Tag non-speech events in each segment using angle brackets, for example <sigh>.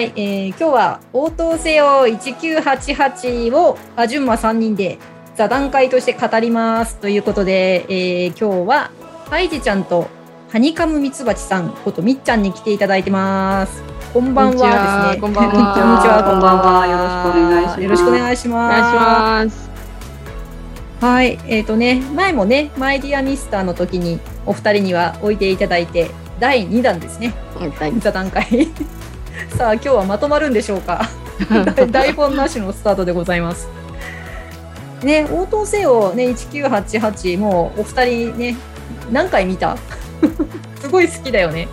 はい、えー今日は応答せよ1988をあじゅんま3人で座談会として語りますということで、えー今日はハイジちゃんとハニカムミツバチさんことみっちゃんに来ていただいてます。こんばんはですね。こんばんはこんにちは、こんばんは。よろしくお願いしますよろしくお願いします。はい、えっ、とね、前もね、マイディアミスターの時にお二人にはおいていただいて、第2弾ですね、座談会。<laughs> さあ、今日はまとまるんでしょうか？<laughs> 台本なしのスタートでございます。ね、応答せよ、ね、1988、もうお二人ね、何回見た？<laughs> すごい好きだよね。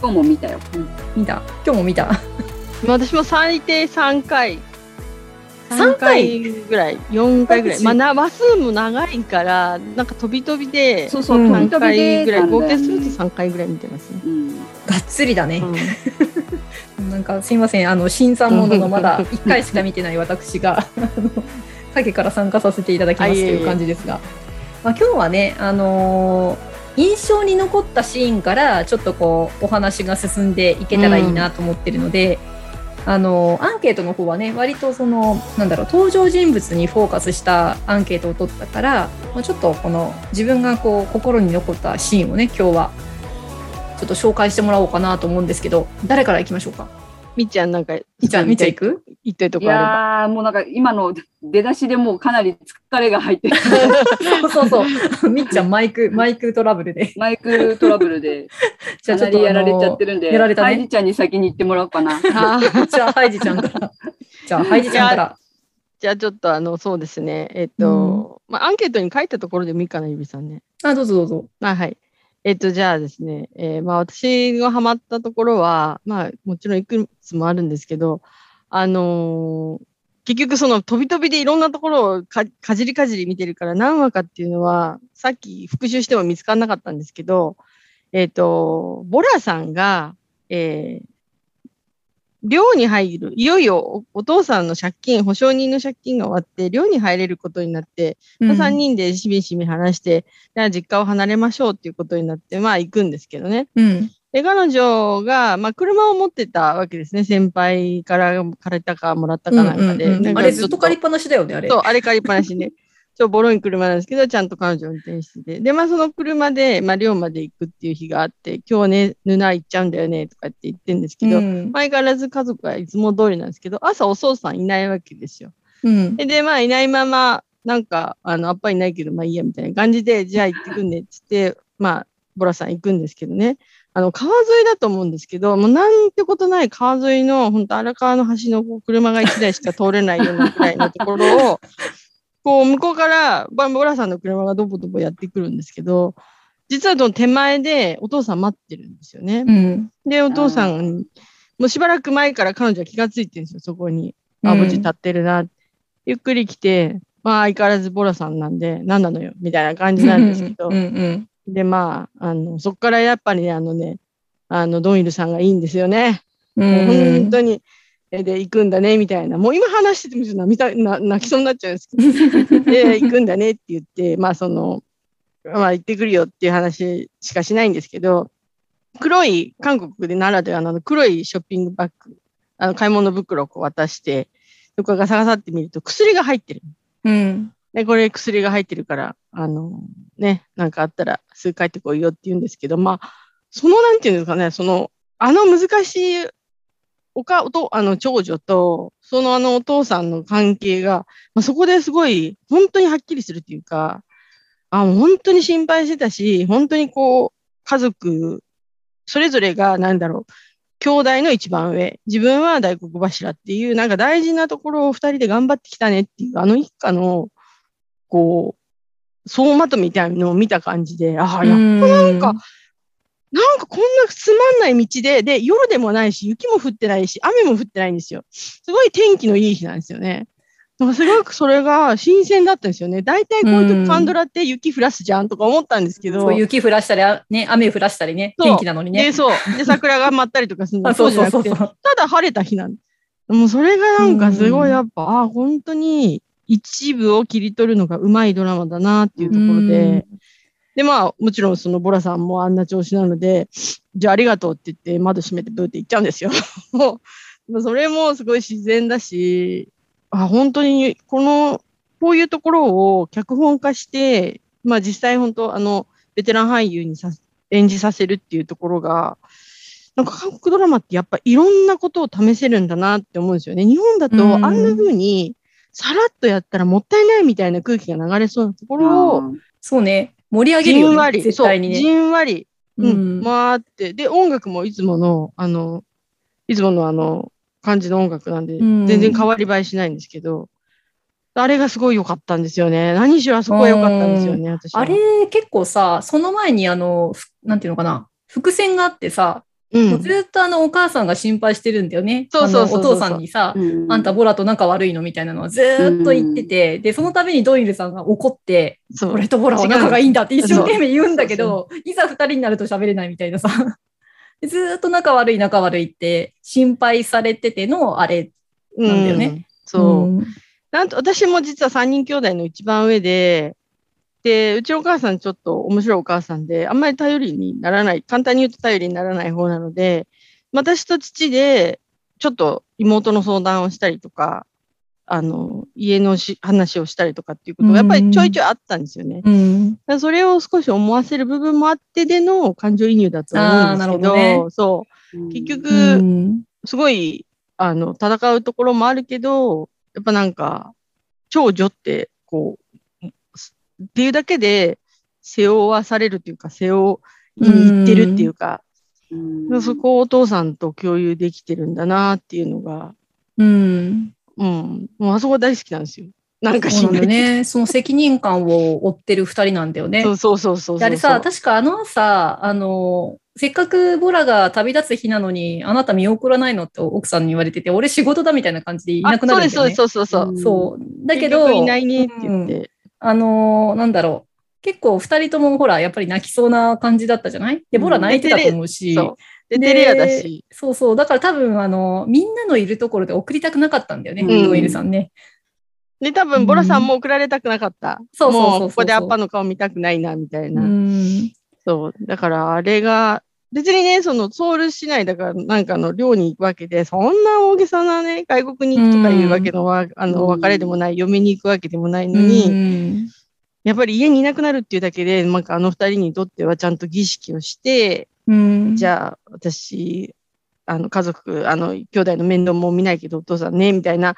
今日も見たよ。見た？今日も見た？私も最低3回。三回？ぐらい、4回ぐらい。まあな、話数も長いから、なんか飛び飛びで、そうそう、うん飛び飛び3で回ぐらい、合計するとうん3回ぐらい見てますね。がっつりだね。うんなんかすいません、あの新参者のまだ1回しか見てない私が、<laughs> 影から参加させていただきますとあいう感じですが、まあ、今日はね、あのー印象に残ったシーンからちょっとこうお話が進んでいけたらいいなと思ってるので、あのーアンケートの方はね割とそのなんだろう登場人物にフォーカスしたアンケートを取ったから、まあ、ちょっとこの自分がこう心に残ったシーンをね今日はちょっと紹介してもらおうかなと思うんですけど誰からいきましょうか？みっちゃんなんか、みっちゃんみっちゃん行く？言ってるといこあれば。やー、もうなんか今の出だしでもうかなり疲れが入ってる。<laughs> そうそうそう。みっちゃんマイク、マイクトラブルで。マイクトラブルで <laughs> じゃかなありやられちゃってるんで、やられたねハイジちゃんに先に行ってもらおうかな。<laughs> じゃあ、ハイジちゃんから。じゃあ、ハイジちゃんから。じゃあちょっとあの、そうですね。えっと、まあ、アンケートに書いたところでもいいかな、ゆびさんね。あ、どうぞどうぞ。あはい。えっと、じゃあですね、えーまあ、私がハマったところは、まあ、もちろんいくつもあるんですけど、あのー結局その飛び飛びでいろんなところをかじりかじり見てるから何話かっていうのは、さっき復習しても見つからなかったんですけど、えっ、と、ボラさんが、えー寮に入る、いよいよおお父さんの借金、保証人の借金が終わって、寮に入れることになって、まあ、3人でしみしみ話して、じゃあ実家を離れましょうっていうことになって、まあ行くんですけどね。うん。で、彼女が、まあ車を持ってたわけですね。先輩から借りたかもらったかなんかで。あれずっと借りっぱなしだよね、あれ。そう、あれ借りっぱなしね。ちょ、ボロい車なんですけど、ちゃんと彼女運転してて。で、まあその車で、まあ寮まで行くっていう日があって、今日ね、布行っちゃうんだよね、とかって言ってんですけど、うん。相変わらず家族はいつも通りなんですけど、朝お父さんいないわけですよ。うん。で、でまあ、いないまま、なんか、あの、アッパいないけど、まあいいや、みたいな感じで、じゃあ行ってくんねっつって、まあ、ボラさん行くんですけどね。あの、川沿いだと思うんですけど、もうなんてことない川沿いの、本当荒川の橋の車が1台しか通れないようなくらいのところを、<laughs> こう、向こうから、ボボラさんの車がどぼどぼやってくるんですけど、実はその手前でお父さん待ってるんですよね。うん。で、お父さん、もうしばらく前から彼女は気がついてるんですよ、そこに。あ、無事立ってるな。ゆっくり来て、まあ相変わらずボラさんなんで、何なのよ、みたいな感じなんですけどうん。うん。で、まあ、あの、そこからやっぱりね、あのね、あの、ドンイルさんがいいんですよね。う。ん本当に、えで、行くんだね、みたいな。もう今話しててもちょっと涙な泣きそうになっちゃうんですけど。<laughs> で、行くんだねって言って、まあその、まあ行ってくるよっていう話しかしないんですけど、黒い、韓国でならではのあの黒いショッピングバッグ、あの買い物袋をこう渡して、そこがガサガサって見ると薬が入ってる。うん。で、これ薬が入ってるから、あの、ね、なんかあったらすぐ帰ってこいよって言うんですけど、まあ、そのなんていうんですかね、その、あの難しいおか、おと、あの、長女と、そのあのお父さんの関係が、まあ、そこですごい、本当にはっきりするっていうか、あ、本当に心配してたし、本当にこう、家族、それぞれが、なんだろう、兄弟の一番上、自分は大黒柱っていう、なんか大事なところを二人で頑張ってきたねっていう、あの一家の、こう、総まとめみたいなのを見た感じで、ああ、やっぱなんか、なんかこんなつまんない道で、で、夜でもないし、雪も降ってないし、雨も降ってないんですよ。すごい天気のいい日なんですよね。なんかすごくそれが新鮮だったんですよね。大体こういううん時パンドラって雪降らすじゃんとか思ったんですけど。雪降らしたり、あね、雨降らしたりね、天気なのにねで、。そう。で、桜が舞ったりとかするのあそうそうじゃなくて。ただ晴れた日なんもうそれがなんかすごうんいやっぱ、ああ、本当に一部を切り取るのがうまいドラマだなっていうところで、で、まあ、もちろんそのボラさんもあんな調子なので、じゃあありがとうって言って窓閉めてブーって行っちゃうんですよ。<laughs> それもすごい自然だし、あ、本当に、この、こういうところを脚本化して、まあ実際本当、あの、ベテラン俳優にさ演じさせるっていうところが、なんか韓国ドラマってやっぱいろんなことを試せるんだなって思うんですよね。日本だとうんあんな風にさらっとやったらもったいないみたいな空気が流れそうなところを、そうね。盛り上げじるよね。んわり、絶対にね。じんわり、ううん、ん。回って、で、音楽もいつもの、あの、いつものあの、感じの音楽なんで、うん全然変わり映えしないんですけど、あれがすごい良かったんですよね。何しろあそこは良かったんですよね、私は。あれ、結構さ、その前にあの、ふなんていうのかな。伏線があってさ、うん、もうずっとあの、お母さんが心配してるんだよね。そうそうお父さんにさ、あんたボラと仲悪いのみたいなのはずーっと言ってて、で、その度にドイルさんが怒って、俺とボラは仲がいいんだって一生懸命言うんだけそど、いざ二人になると喋れないみたいなさ。でずーっと仲悪い仲悪いって心配されててのあれ。うんなんだよね。そう。んなんと、私も実は3人兄弟の一番上で、で、うちのお母さんちょっと面白いお母さんで、あんまり頼りにならない、簡単に言うと頼りにならない方なので、私と父で、ちょっと妹の相談をしたりとか、あの、家のし話をしたりとかっていうことがやっぱりちょいちょいあったんですよね。だかうん。らそれを少し思わせる部分もあってでの感情移入だと思うんですけあーなるほど、どねそう。結局、うんすごい、あの、戦うところもあるけど、やっぱなんか、長女って、こう、っていうだけで、背負わされるっていうか、背負いに行ってるっていうか、そこをお父さんと共有できてるんだなっていうのが、うん。うん、もうあそこ大好きなんですよ。なんかそうなんないね。その責任感を負ってる二人なんだよね。そうそうそうそうそう。であれさ、確かあの朝、あの、せっかくボラが旅立つ日なのに、あなた見送らないのって奥さんに言われてて、俺仕事だみたいな感じでいなくなるんだよね。あそうです、そうです、そうそうそう。そう。だけど、いないねって言って。あのーなんだろう。結構二人ともほら、やっぱり泣きそうな感じだったじゃない？で、ボラ泣いてたと思うし。そう。で、テレアだし。そうそう。だから多分、あの、みんなのいるところで送りたくなかったんだよね、うんルさんね。で、多分、ボラさんも送られたくなかった。そうそうそうそうもう、ここでアッパの顔見たくないな、みたいうな。ん。そう。だから、あれが、別にね、その、ソウル市内だから、なんかの寮に行くわけで、そんな大げさなね、外国に行くとかいうわけのは、あの、うん別れでもない、嫁に行くわけでもないのうに、ん。やっぱり家にいなくなるっていうだけで、なんかあの二人にとってはちゃんと儀式をして、うん。じゃあ、私、あの、家族、あの、兄弟の面倒も見ないけど、お父さんね、みたいな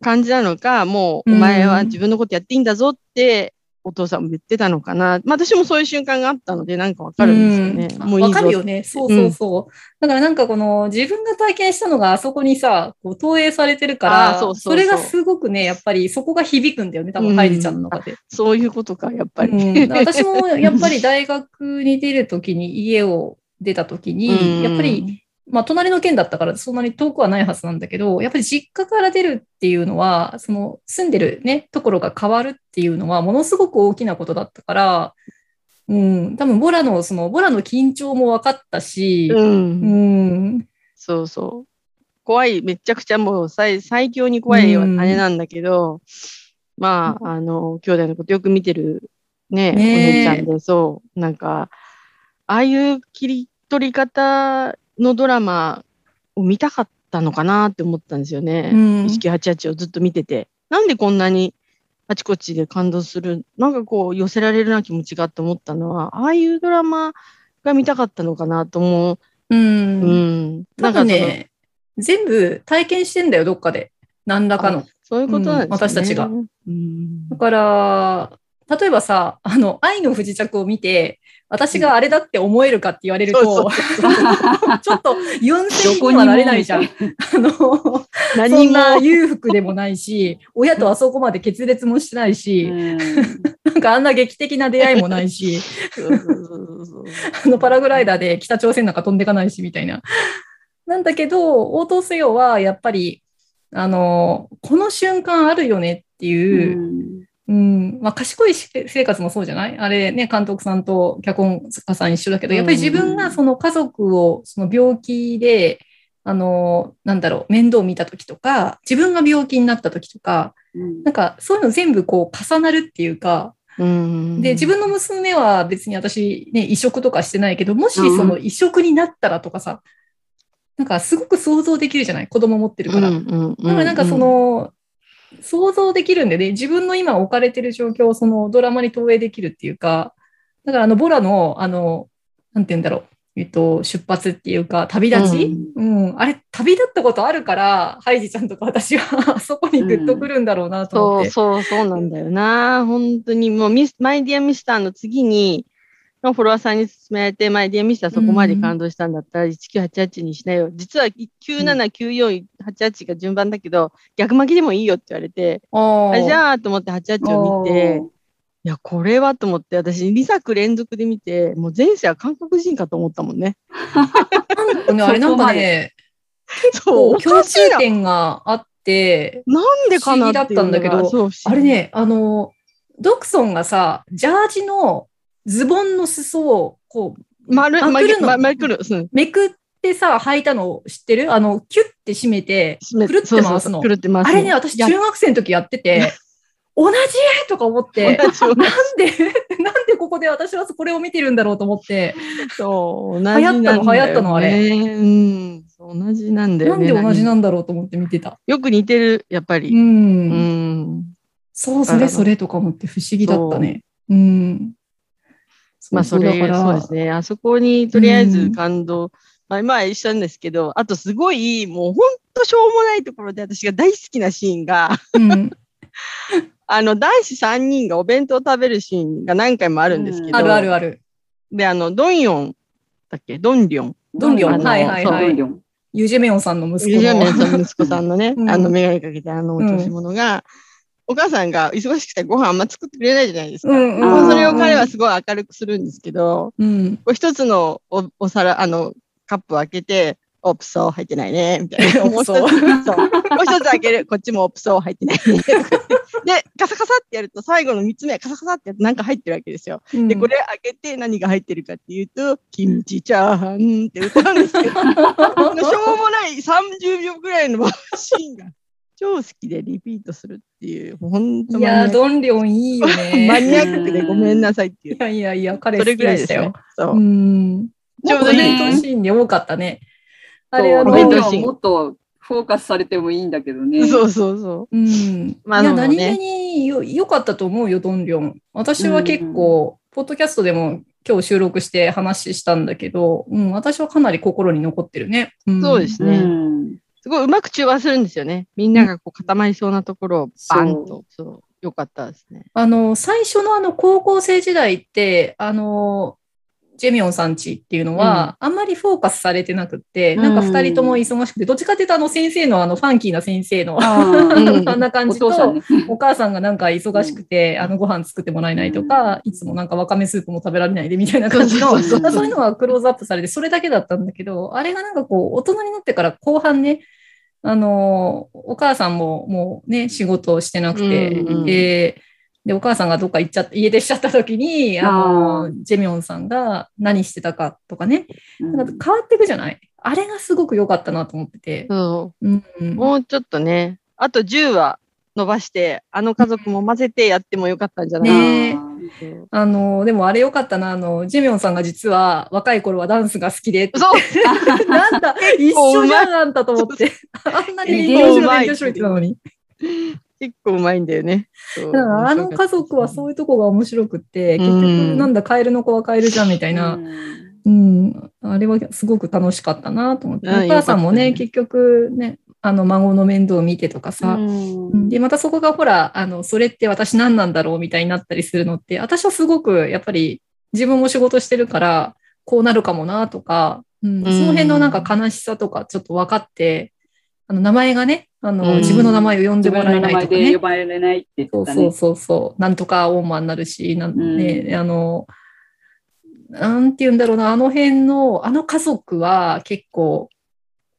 感じなのか、もう、うんお前は自分のことやっていいんだぞって、お父さんも言ってたのかな。まあ、私もそういう瞬間があったので、なんかわかるんですよね。うんもういいぞわかるよね。そうそうそう。だからなんかこの自分が体験したのがあそこにさ、こう投影されてるから、そうそうそうれがすごくね、やっぱりそこが響くんだよね、多分、うんハイジちゃんの中で。そういうことか、やっぱり。うん、私もやっぱり <laughs> 大学に出るときに、家を出たときに、うんやっぱり、まあ、隣の県だったからそんなに遠くはないはずなんだけど、やっぱり実家から出るっていうのは、その住んでるね、ところが変わるっていうのは、ものすごく大きなことだったから、うん、多分ボラの、その、ボラの緊張も分かったし、うん。うん、そうそう。怖い、めちゃくちゃもう最最強に怖いうん。姉なんだけど、まあ、あの、兄弟のことよく見てるね、ねえ。お姉ちゃんで、そう、なんか、ああいう切り取り方のドラマを見たかったのかなって思ったんですよね。うん意識88をずっと見てて。なんでこんなにあちこちで感動する、なんかこう寄せられるな気持ちがって思ったのは、ああいうドラマが見たかったのかなと思う。う。うんん。多分なんかね、全部体験してんだよ、どっかで。何らかの。そういうことなんですね、うん私たちがうんだから、例えばさ、あの、愛の不時着を見て、私があれだって思えるかって言われると、<laughs> ちょっと4センチにはなれないじゃん。あの、そ何も。んな裕福でもないし、親とあそこまで決裂もしてないし、<laughs> なんかあんな劇的な出会いもないし、あのパラグライダーで北朝鮮なんか飛んでかないし、みたいな。なんだけど、応答せよはやっぱり、あの、この瞬間あるよねっていう、うん、まあ、賢い生活もそうじゃない？あれね、監督さんと脚本家さん一緒だけど、やっぱり自分がその家族をその病気で、あの、なんだろう、面倒を見た時とか、自分が病気になった時とか、なんかそういうの全部こう重なるっていうか、うんで、自分の娘は別に私ね、移植とかしてないけど、もしその移植になったらとかさ、なんかすごく想像できるじゃない？子供持ってるから。うんうん。だからなんかその、想像できるんでね、自分の今置かれてる状況をそのドラマに投影できるっていうか、だからあのボラの、あの、なんて言うんだろう、えっと、出発っていうか、旅立ち、うん、あれ、旅立ったことあるから、ハイジちゃんとか <laughs> 私は <laughs> そこにグッとくるんだろうなと思って。そうそうそうなんだよな。本当にもうミス、マイディアミスターの次に、のフォロワーさんに勧められて、マイディアミスターそこまで感動したんだったら、1988にしなよ。実は979488が順番だけど、逆巻きでもいいよって言われて、ああじゃあと思って88を見て、いや、これはと思って、私2作連続で見て、もう前世は韓国人かと思ったもんね。あれなんかね、そう、お共通。点があって、なんでかなっていうのが不思議だったんだけどあれね、あの、ドクソンがさ、ジャージのズボンの裾をこう、丸、まくるのままくる。うんめくってさ、履いたの知ってるあの、キュッて締めて、くるってそうそう回すのそうく。るって回すの。あれね、私や中学生の時やってて、同じ？とか思って、<laughs> なんで、<laughs> なんでここで私はこれを見てるんだろうと思って、そう、同じ流行ったの？なんだよね流行ったの？あれうん、そう同じなんだよね。なんで同じななんだろうと思って見てた。よく似てる、やっぱり。う。うんん。そう、それそれとか思って不思議だったね。うん。まあ、それ、だからそうですね。あそこに、とりあえずうん感動。まあ、まあ、一緒なんですけど、あとすごい、もう本当しょうもないところで私が大好きなシーンが、うん。<laughs> あの、男子3人がお弁当を食べるシーンが何回もあるんですけど、あるあるある。で、あの、ドンヨンだっけ？ドンリョン。ドンリョンはいはいはいユジェメオンさんの息子ユジャメンの。さんの息子さんのね、<laughs> うんあの、メガネかけてあのお調子者が、お母さんが忙しくてご飯あんま作ってくれないじゃないですか。うんうんそれを彼はすごい明るくするんですけど、うん。こう一つのおお皿、あの、カップを開けて、オプソー入ってないね、みたいな。<laughs> もう一つ、そう。もう一つ開ける、こっちもオプソー入ってないね。<laughs> で、カサカサってやると、最後の三つ目、カサカサってやるとなんか入ってるわけですよ。で、これ開けて何が入ってるかっていうと、キムチチャーハンって歌うんですけど、<laughs> しょうもない30秒ぐらいのシーンが超好きでリピートするっていう、本当いやー、ドンリョンいいよね。<laughs> マニアックでごめんなさいっていうい。やいやいや、彼好きそれぐらいでしたよ。。そうう。ん。ちょうどいいコメントシーンで多かったね。あれあの、コメントシーンドンリョンもっとフォーカスされてもいいんだけどね。そうそうそうん。まあいや、何気によ良かったと思うよ、ドンリョン。私は結構、ポッドキャストでも今日収録して話したんだけど、うん、私はかなり心に残ってるね。んそうですうねん。すごいうまく中和するんですよね。みんながこう固まりそうなところをバンと。そう。よかったですね。あの、最初のあの、高校生時代って、あの、ジェミオンさんちっていうのは、あんまりフォーカスされてなくって、なんか二人とも忙しくて、どっちかっていうとあの先生のあのファンキーな先生の、あう <laughs> んな感おじと。お母さんがなんか忙しくて、あのご飯作ってもらえないとか、いつもなんかわかめスープも食べられないでみたいな感じの、<laughs> そういうのはクローズアップされて、それだけだったんだけど、あれがなんかこう、大人になってから後半ね、あの、お母さんももうね、仕事をしてなくて、で、で、お母さんがどっか行っちゃって、家出しちゃった時に、ああの、ジェミョンさんが何してたかとかね、うん。なんか変わっていくじゃない？あれがすごく良かったなと思ってて。そう。ん。う。もうちょっとね、あと10話伸ばして、あの家族も混ぜてやってもよかったんじゃないね。あの、でもあれ良かったな、あの、ジェミョンさんが実は若い頃はダンスが好きでそう <laughs> なんだ、<laughs> 一緒じゃん、あんたと思って。あんなに勉強しろ、勉強しろってたのに。結構うまいんだよね。だからあの家族はそういうとこが面白くって、結局、うんなんだ、カエルの子はカエルじゃんみたいな、うん、あれはすごく楽しかったなと思って。うんお母さんもね、ね結局ね、あの、孫の面倒を見てとかさ、うん。で、またそこがほら、あの、それって私何なんだろうみたいになったりするのって、私はすごくやっぱり自分も仕事してるから、こうなるかもなとか、うん、その辺のなんか悲しさとかちょっと分かって、あの、名前がね、あの、うん自分の名前を呼んで自もらえないとかねで呼。ばれないって言そうってたね。そうそうそう。なんとかオーマーになるし、なんね、あの、なんて言うんだろうな、あの辺の、あの家族は結構、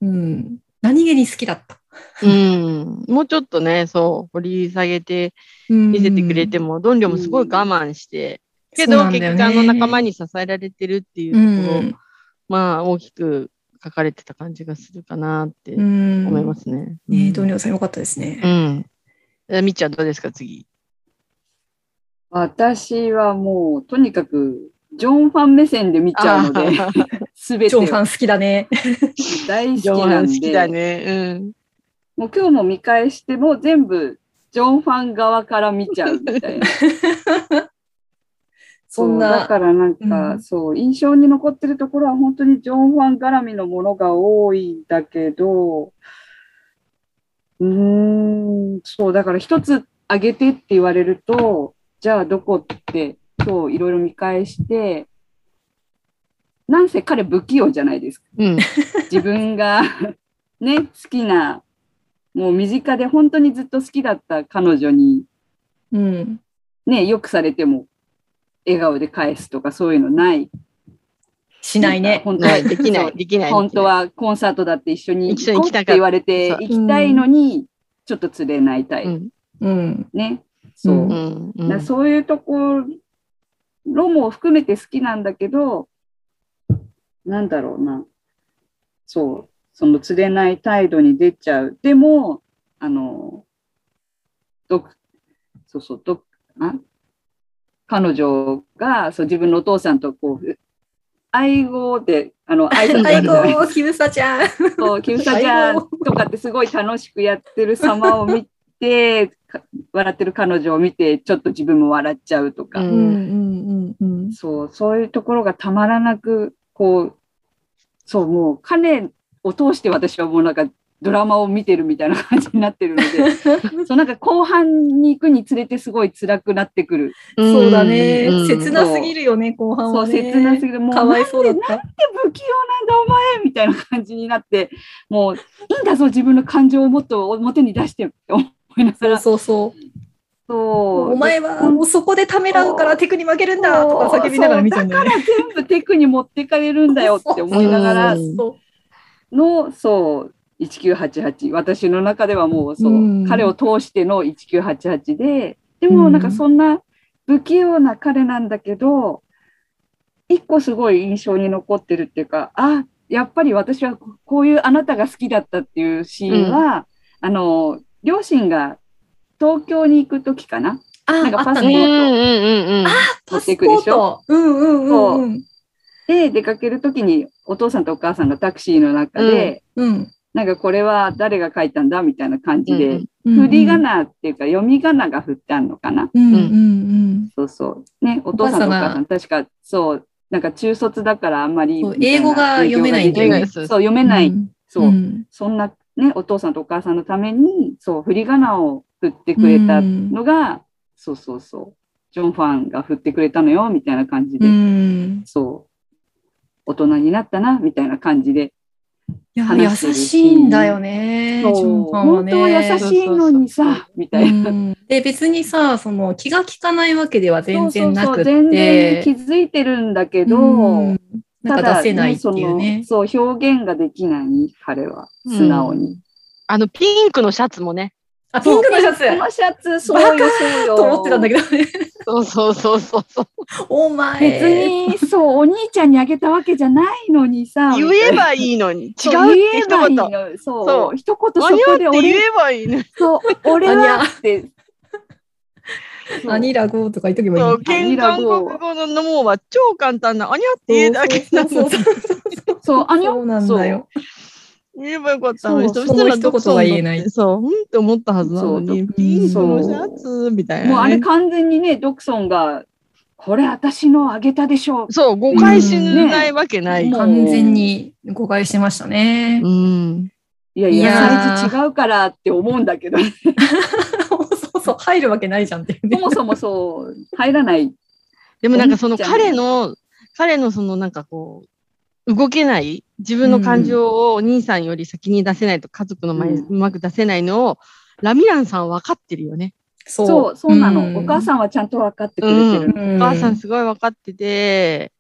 うん、何気に好きだった。うん。もうちょっとね、そう、掘り下げて見見せてくれても、ドンリョもすごい我慢して、けど、結局あの仲間に支えられてるっていううところ、ん、まあ、大きく書かれてた感じがするかなってうん、思いますね。ねえ、うんドンリョウさんよかったですね。うん。えみっちゃんどうですか、次？私はもう、とにかく、ジョンファン目線で見ちゃうので、すべ <laughs> てをジョンファン好きだね。大好きジョンファンなんで。好きだね。うん。もう今日も見返しても全部ジョンファン側から見ちゃうみたいな。<laughs> そんうだな、からなんか、うんそう、印象に残ってるところは本当にジョン・ファン絡みのものが多いんだけど、うーん、そう、だから一つあげてって言われると、じゃあどこって今日いろいろ見返して、なんせ彼不器用じゃないですか。うん。自分が <laughs> ね、好きな、もう身近で本当にずっと好きだった彼女に、うん。ね、よくされても笑顔で返すとかそういうのない。しないね。本当は <laughs> できない、できない。本当はコンサートだって一緒に行こうって言われて行きたいのに、ちょっと連れないたい。うん。うん。ね。そう。そういうところも含めて好きなんだけど、なんだろうな。そう。その連れない態度に出ちゃう。でも、あの、どそうそう、どあ？彼女がそう自分のお父さんとこう、愛語で、あの、挨拶あ最るじゃない高、キムサちゃん。そう、キムサちゃんとかってすごい楽しくやってる様を見て、か笑ってる彼女を見て、ちょっと自分も笑っちゃうとか、うんうんうんうん。そう、そういうところがたまらなく、こう、そう、もう彼を通して私はもうなんかドラマを見てるみたいな感じになってるので、<laughs> そうなんか後半に行くにつれてすごい辛くなってくる。そうだね。うん切なすぎるよね、後半そう、はね。切なすぎる。もう、かわいそうだっなんでた。不器用なんだお前みたいな感じになって、もういいんだぞ自分の感情をもっと表に出してって思いながら。そうそうそう。そうお前はもうそこでためらうからテクに負けるんだとか叫びながら見ちゃうんだよね。そうだから全部テクに持ってかれるんだよって思いながらうんその、そう、1988。私の中ではもう、そう、うん彼を通しての1988で、でもなんかそんな不器用な彼なんだけど、一個すごい印象に残ってるっていうか、あ、やっぱり私はこういうあなたが好きだったっていうシーンは、あの、両親が東京に行くときかな？あ、なんかあったうんうんね。うんうん。持パスっていくでしょ？ポート。うんうんうんうん。で、出かけるときにお父さんとお母さんがタクシーの中で、うん。なんかこれは誰が書いたんだみたいな感じで、うん振り仮名っていうか読み仮名が振ってあるのかな。うんうんうん。そうそう。ね、お父さんとお母さん、確かそう、なんか中卒だからあんまり英語が読めないんだよねそう、読めない。うん。そう、ん。そんなね、お父さんとお母さんのために、そう、振り仮名を振ってくれたのが、そうそうそう、ジョン・ファンが振ってくれたのよ、みたいな感じで、うん。そう、大人になったな、みたいな感じで、いや、優話しいんだよね。本当優しいのにそうそうさ、みたいな。うんで、別にさ、その気が利かないわけでは全然なくって。全然気づいてるんだけど、うんなんかただ出せないっていうね。そのそう、表現ができない、彼は、素直に。あの、ピンクのシャツもね。あ、ピンクのシャツこのシャツ、そうよ、そうよ。と思ってたんだけどね。そうそうそうそうそう。お前。別に、そう、お兄ちゃんにあげたわけじゃないのにさ。言えばいいのに。違うってそう言えばいい一言。の。そう、そう一言そ間に合ってこで俺言、えばいいの。そう、俺アニャはって。そうアニラゴーとか言っとけばいいのそ韓国語のもうは超簡単な、あにゃって言えだけなのそうそうそうそう、あにょそうなんだよ。言えばよかったのに、そうそしたら一言が言えないそう、うんって思ったはずなのそうに、ピンクのシャツみたいな、ね。もうあれ完全にね、ドクソンが、これ私のあげたでしょ。そう、誤解しないわけない。ね完全に誤解してましたねう。ん。いやいや、サイズ違うからって思うんだけど、そうそう、入るわけないじゃんってそ。もそもそう、入らない。でもなんかその彼の、彼のそのなんかこう、動けない、自分の感情をお兄さんより先に出せないと家族の前うまく出せないのを、ラミランさん分かってるよね。そそう、そうなの。んお母さんはちゃんと分かってくれてる。うんお母さんすごい分かってて、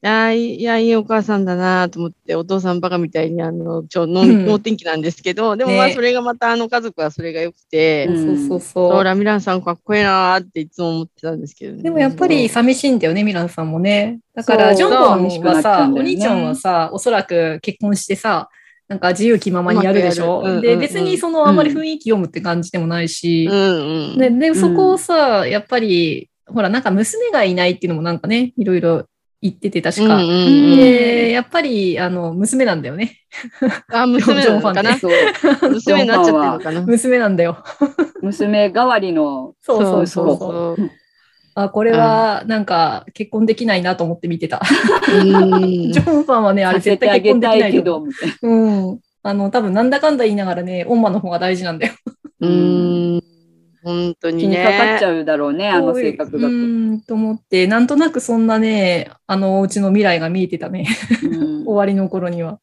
いやいいや、いいお母さんだなと思って、お父さんバカみたいに、あの、ちょ、のうん能天気なんですけど、でもまあ、ねそれがまたあの家族はそれが良くて、そうそうそうそうそう。ラミランさんかっこいいなーっていつも思ってたんですけどね。でもやっぱり寂しいんだよね、ミランさんもね。だから、ジョンボンはさ、ねお兄ちゃんはさ、おそらく結婚してさ、なんか自由気ままにやるでしょ。うんうんで、別にそのあんまり雰囲気読むって感じでもないしう、んうん。でで、そこをさ、やっぱり、ほら、なんか娘がいないっていうのもなんかね、いろいろ言ってて確か。うんうんうんで、やっぱり、あの、娘なんだよね。あ、娘なのかなジョンファンねそう娘になっちゃってるのかな娘なんだよ。娘代わりのそうそうそうそそう。あ、これは、なんか、結婚できないなと思って見てた。うんジョンファンはね、あれ絶対結婚できないけど。うん。あの、多分なんだかんだ言いながらね、オンマの方が大事なんだよ。うん。本当に気にかかっちね。ゃうだろうね、あの性格だと。うーん、と思って、なんとなくそんなね、あのお家の未来が見えてたね。うん <laughs> 終わりの頃には。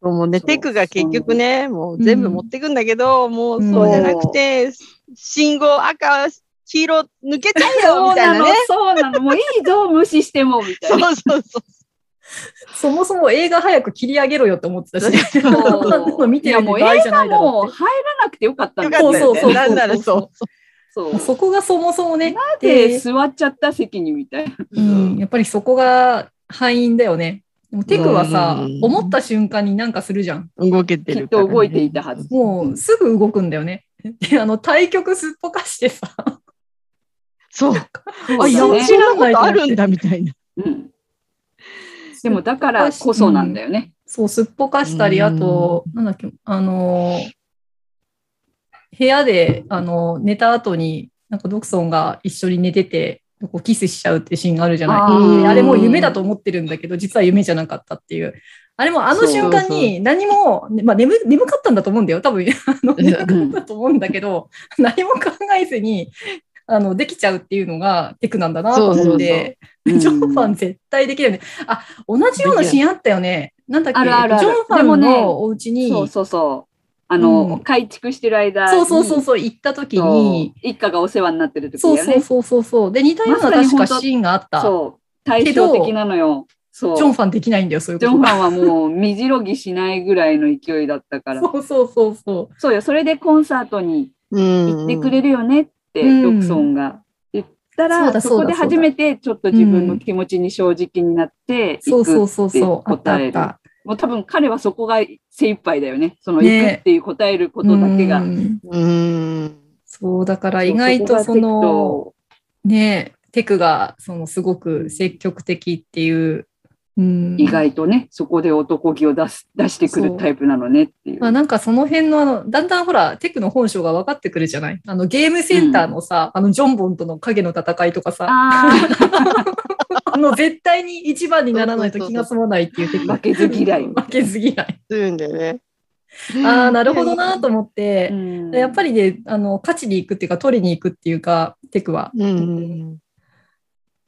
もうね、そうテクが結局ね、もう全部持ってくんだけど、もうそうじゃなくて、信号赤、黄色抜けちゃうよ <laughs> みたいなね。そうなの、もういいぞ、無視しても、みたそいうな。そうそう。そ <laughs> もそも映画早く切り上げろよって思ってたし、その <laughs> 見てる場合じゃな入らなくてよかったんだよね。そうそうそうなんならそう。そうそこがそもそもね、で、座っちゃった席にみたいな。うん、やっぱりそこが敗因だよね。でもテクはさうん、思った瞬間になんかするじゃん。動けてきっるからねと動いていたはず。もうすぐ動くんだよね。で、あの、対局すっぽかしてさ、そう。そうあだねいや、そんなことあるんだみたいな。うんでもだからこそなんだよね。そう、すっぽかしたり、うんあと、なんだっけ、あのー、部屋で、あの、寝た後に、なんかドクソンが一緒に寝てて、こうキスしちゃうってシーンがあるじゃない？であれも夢だと思ってるんだけど、実は夢じゃなかったっていう。あれもあの瞬間に何も、ねまあ眠眠かったんだと思うんだよ。多分、あの眠かったと思うんだけど、何も考えずに、あの、できちゃうっていうのがテクなんだなと思って、そうジョンファン絶対できるよね。あ、同じようなシーンあったよね。なんだっけ？あるあるあるジョンファンでもねのお家に、そうそうそう。あの、うん改築してる間にそうそうそうそう、行った時に、一家がお世話になってる時だそうよね。そうそうそうそう。で、似たような確かシーンがあった。そう対照的なのよ。そう。ジョンファンできないんだよ、そういうことが。ジョンファンはもう、身白ぎしないぐらいの勢いだったから。そうそうそうそそうよ、それでコンサートにうん行ってくれるよねっドクソンが言ったそうら、そこで初めてちょっと自分の気持ちに正直になってう。そうそう行く。そうそう。あったあ答える。もう多分彼はそこが精一杯だよね。そのね行くっていう答えることだけが。うんうん。そう、だから意外とその、そね、テクがそのすごく積極的っていう。うん、意外とね、そこで男気を出す出してくるタイプなのねっていう。まあ、なんかその辺のあの、だんだんほら、テクの本性が分かってくるじゃない？あの、ゲームセンターのさ、あの、ジョンボンとの影の戦いとかさ、あ <laughs> あの、絶対に一番にならないと気が済まないっていうテク。あ、負けず嫌い。<laughs> 負けず嫌い。するんだよね。ああ、なるほどなと思って、やっぱり、りね、あの、勝ちに行くっていうか、取りに行くっていうか、テクは。うん。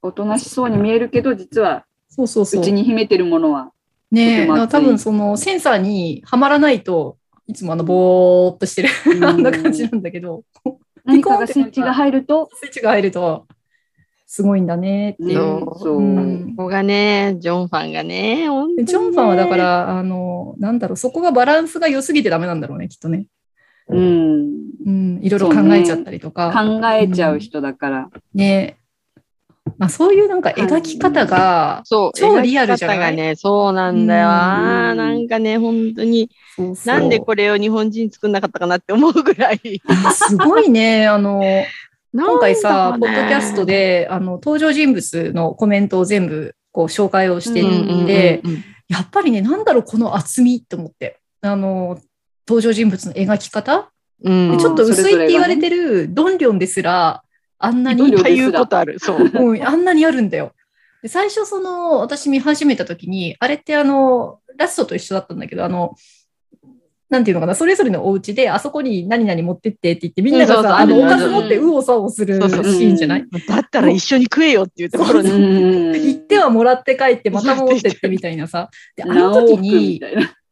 おとなしそうに見えるけど、実は、そうそうそう。うちに秘めてるものは。ねえ、多分そのセンサーにはまらないといつもあのぼーっとしてる、あんな感じなんだけど、何かがスイッチが入ると、スイッチが入るとすごいんだねっていう。そうそう。うん。ここがね、ジョンファンがね、ね。でジョンファンはだか、ら、あの、なんだろう、そこがバランスが良すぎてダメなんだろうね、きっとね。うん、うん、いろいろ考えちゃったりとか。考えちゃう人だから。ねまあ、そういうなんか描き方が、そう、超リアルじゃない？がね、そうなんだよ。うん。あーなんかね、本当に、そうそう。なんでこれを日本人作んなかったかなって思うぐらい。すごいね、<laughs> あの、今回さ、ね。ポッドキャスト、で、あの、登場人物のコメントを全部、こう、紹介をしてうんいて、うんうんうん。やっぱりね、なんだろう、この厚みって思って。あの、登場人物の描き方、うん、でちょっと薄いって言われる。てるドンリョンですら、あんなに、いっぱい言うことある。そう。<laughs> うんあんなにあるんだよ。で最初、その、私見始めた時に、あれってあの、ラストと一緒だったんだけど、あの、なんていうのかな、それぞれのお家で、あそこに何々持ってってって言って、みんながさ、あの、おかず持って右往左往するシーンじゃない？だったら一緒に食えよっていうところうに。ん行ってはもらって帰って、また戻ってってみたいなさ。で、あの時に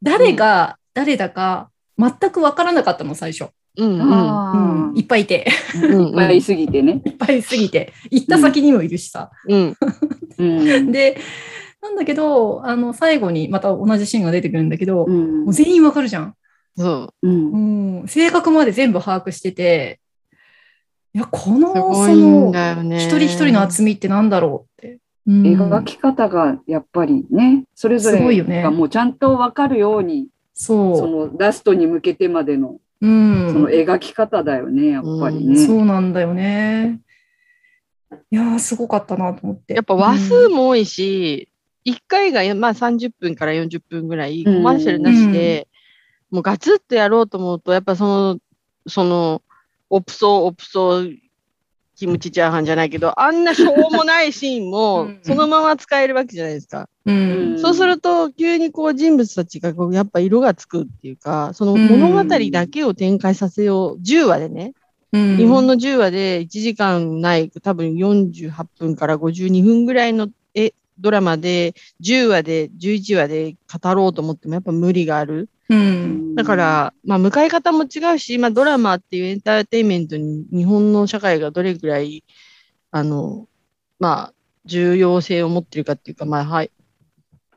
誰が誰だか全く分からなかったの、最初。うんうんうん、いっぱいいて、うんいっぱいすぎてね。いっぱいすぎて、行った先にもいるしさ。で、なんだけど、あの、最後にまた同じシーンが出てくるんだけど、うんもう全員わかるじゃん。そう。うんうん、性格まで全部把握してて、いや、この、その。一人一人の厚みってなんだろうって。うん描き方がやっぱりね、それぞれがもうちゃんとわかるように、そそのラストに向けてまでのう。うん。その描き方だよね、やっぱりね。そうなんだよね。いやー、すごかったなと思って。やっぱ話数も多いし、1回がまあ30分から40分ぐらいコマーシャルなしで、もうガツッとやろうと思うと、やっぱその、その、オプソオプソキムチチャーハンじゃないけど、あんなしょうもないシーンもうんそのまま使えるわけじゃないですか。ううんん。そうすると、急にこう人物たちがこうやっぱ色がつくっていうか、そのうん物語だけを展開させよう。10話でね、うん日本の10話で1時間ない、多分48分から52分ぐらいのえドラマで、10話で、11話で語ろうと思ってもやっぱ無理がある。うん。だから、まあ、向かい方も違うし、まあ、ドラマっていうエンターテインメントに日本の社会がどれぐらい、あの、まあ、重要性を持ってるかっていうか、まあ、はい。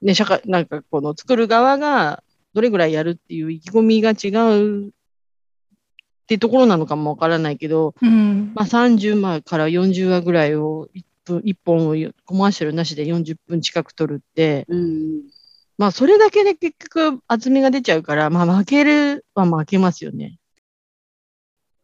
ね、社会、なんかこの作る側がどれぐらいやるっていう意気込みが違うってところなのかもわからないけど、うん。まあ、30話から40話ぐらいを1分、1本をコマーシャルなしで40分近く撮るって、うんまあ、それだけで結局厚みが出ちゃうから、まあ、負けるは負けますよね。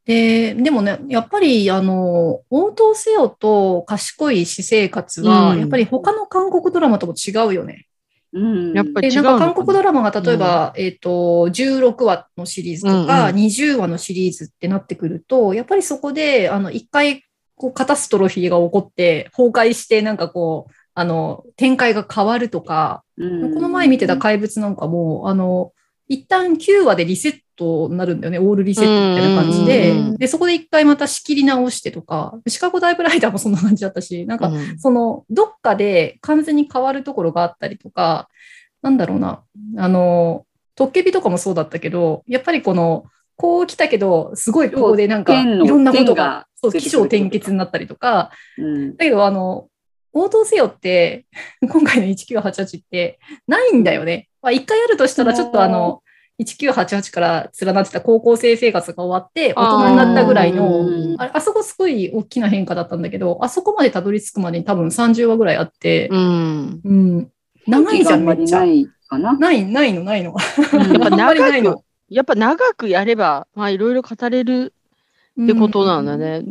で、でもね、やっぱり、あの、応答せよと賢い私生活は、うん。やっぱり他の韓国ドラマとも違うよね。うん。で、やっぱり違なんのかな。韓国ドラマが例えば、えっ、と、16話のシリーズとか、うん20話のシリーズってなってくると、やっぱりそこで、あの、一回、こう、カタストロフィーが起こって、崩壊して、なんかこう、あの、展開が変わるとか、うんこの前見てた怪物なんかも、あの、一旦9話でリセットになるんだよね。オールリセットみたいな感じでうんうんうん。で、そこで一回また仕切り直してとか、シカゴダイブライダーもそんな感じだったし、なんか、うんその、どっかで完全に変わるところがあったりとか、なんだろうな、あの、トッケビとかもそうだったけど、やっぱりこの、こう来たけど、すごいここでなんか、いろんなことがそう、起承転結になったりとか、うんだけど、あの、応答せよって、<laughs> 今回の1988って、ないんだよね。まあ、一回あるとしたら、ちょっとあの、1988から連なってた高校生生活が終わって、大人になったぐらいの、うんああそこすごい大きな変化だったんだけど、あそこまでたどり着くまでに多分30話ぐらいあって、うん。うん。長いじゃん、めっちゃ。ないかな。ない、の、ないの。うんやっぱあんまりないの長く、やっぱ長くやれば、まあいろいろ語れるってことなんだね。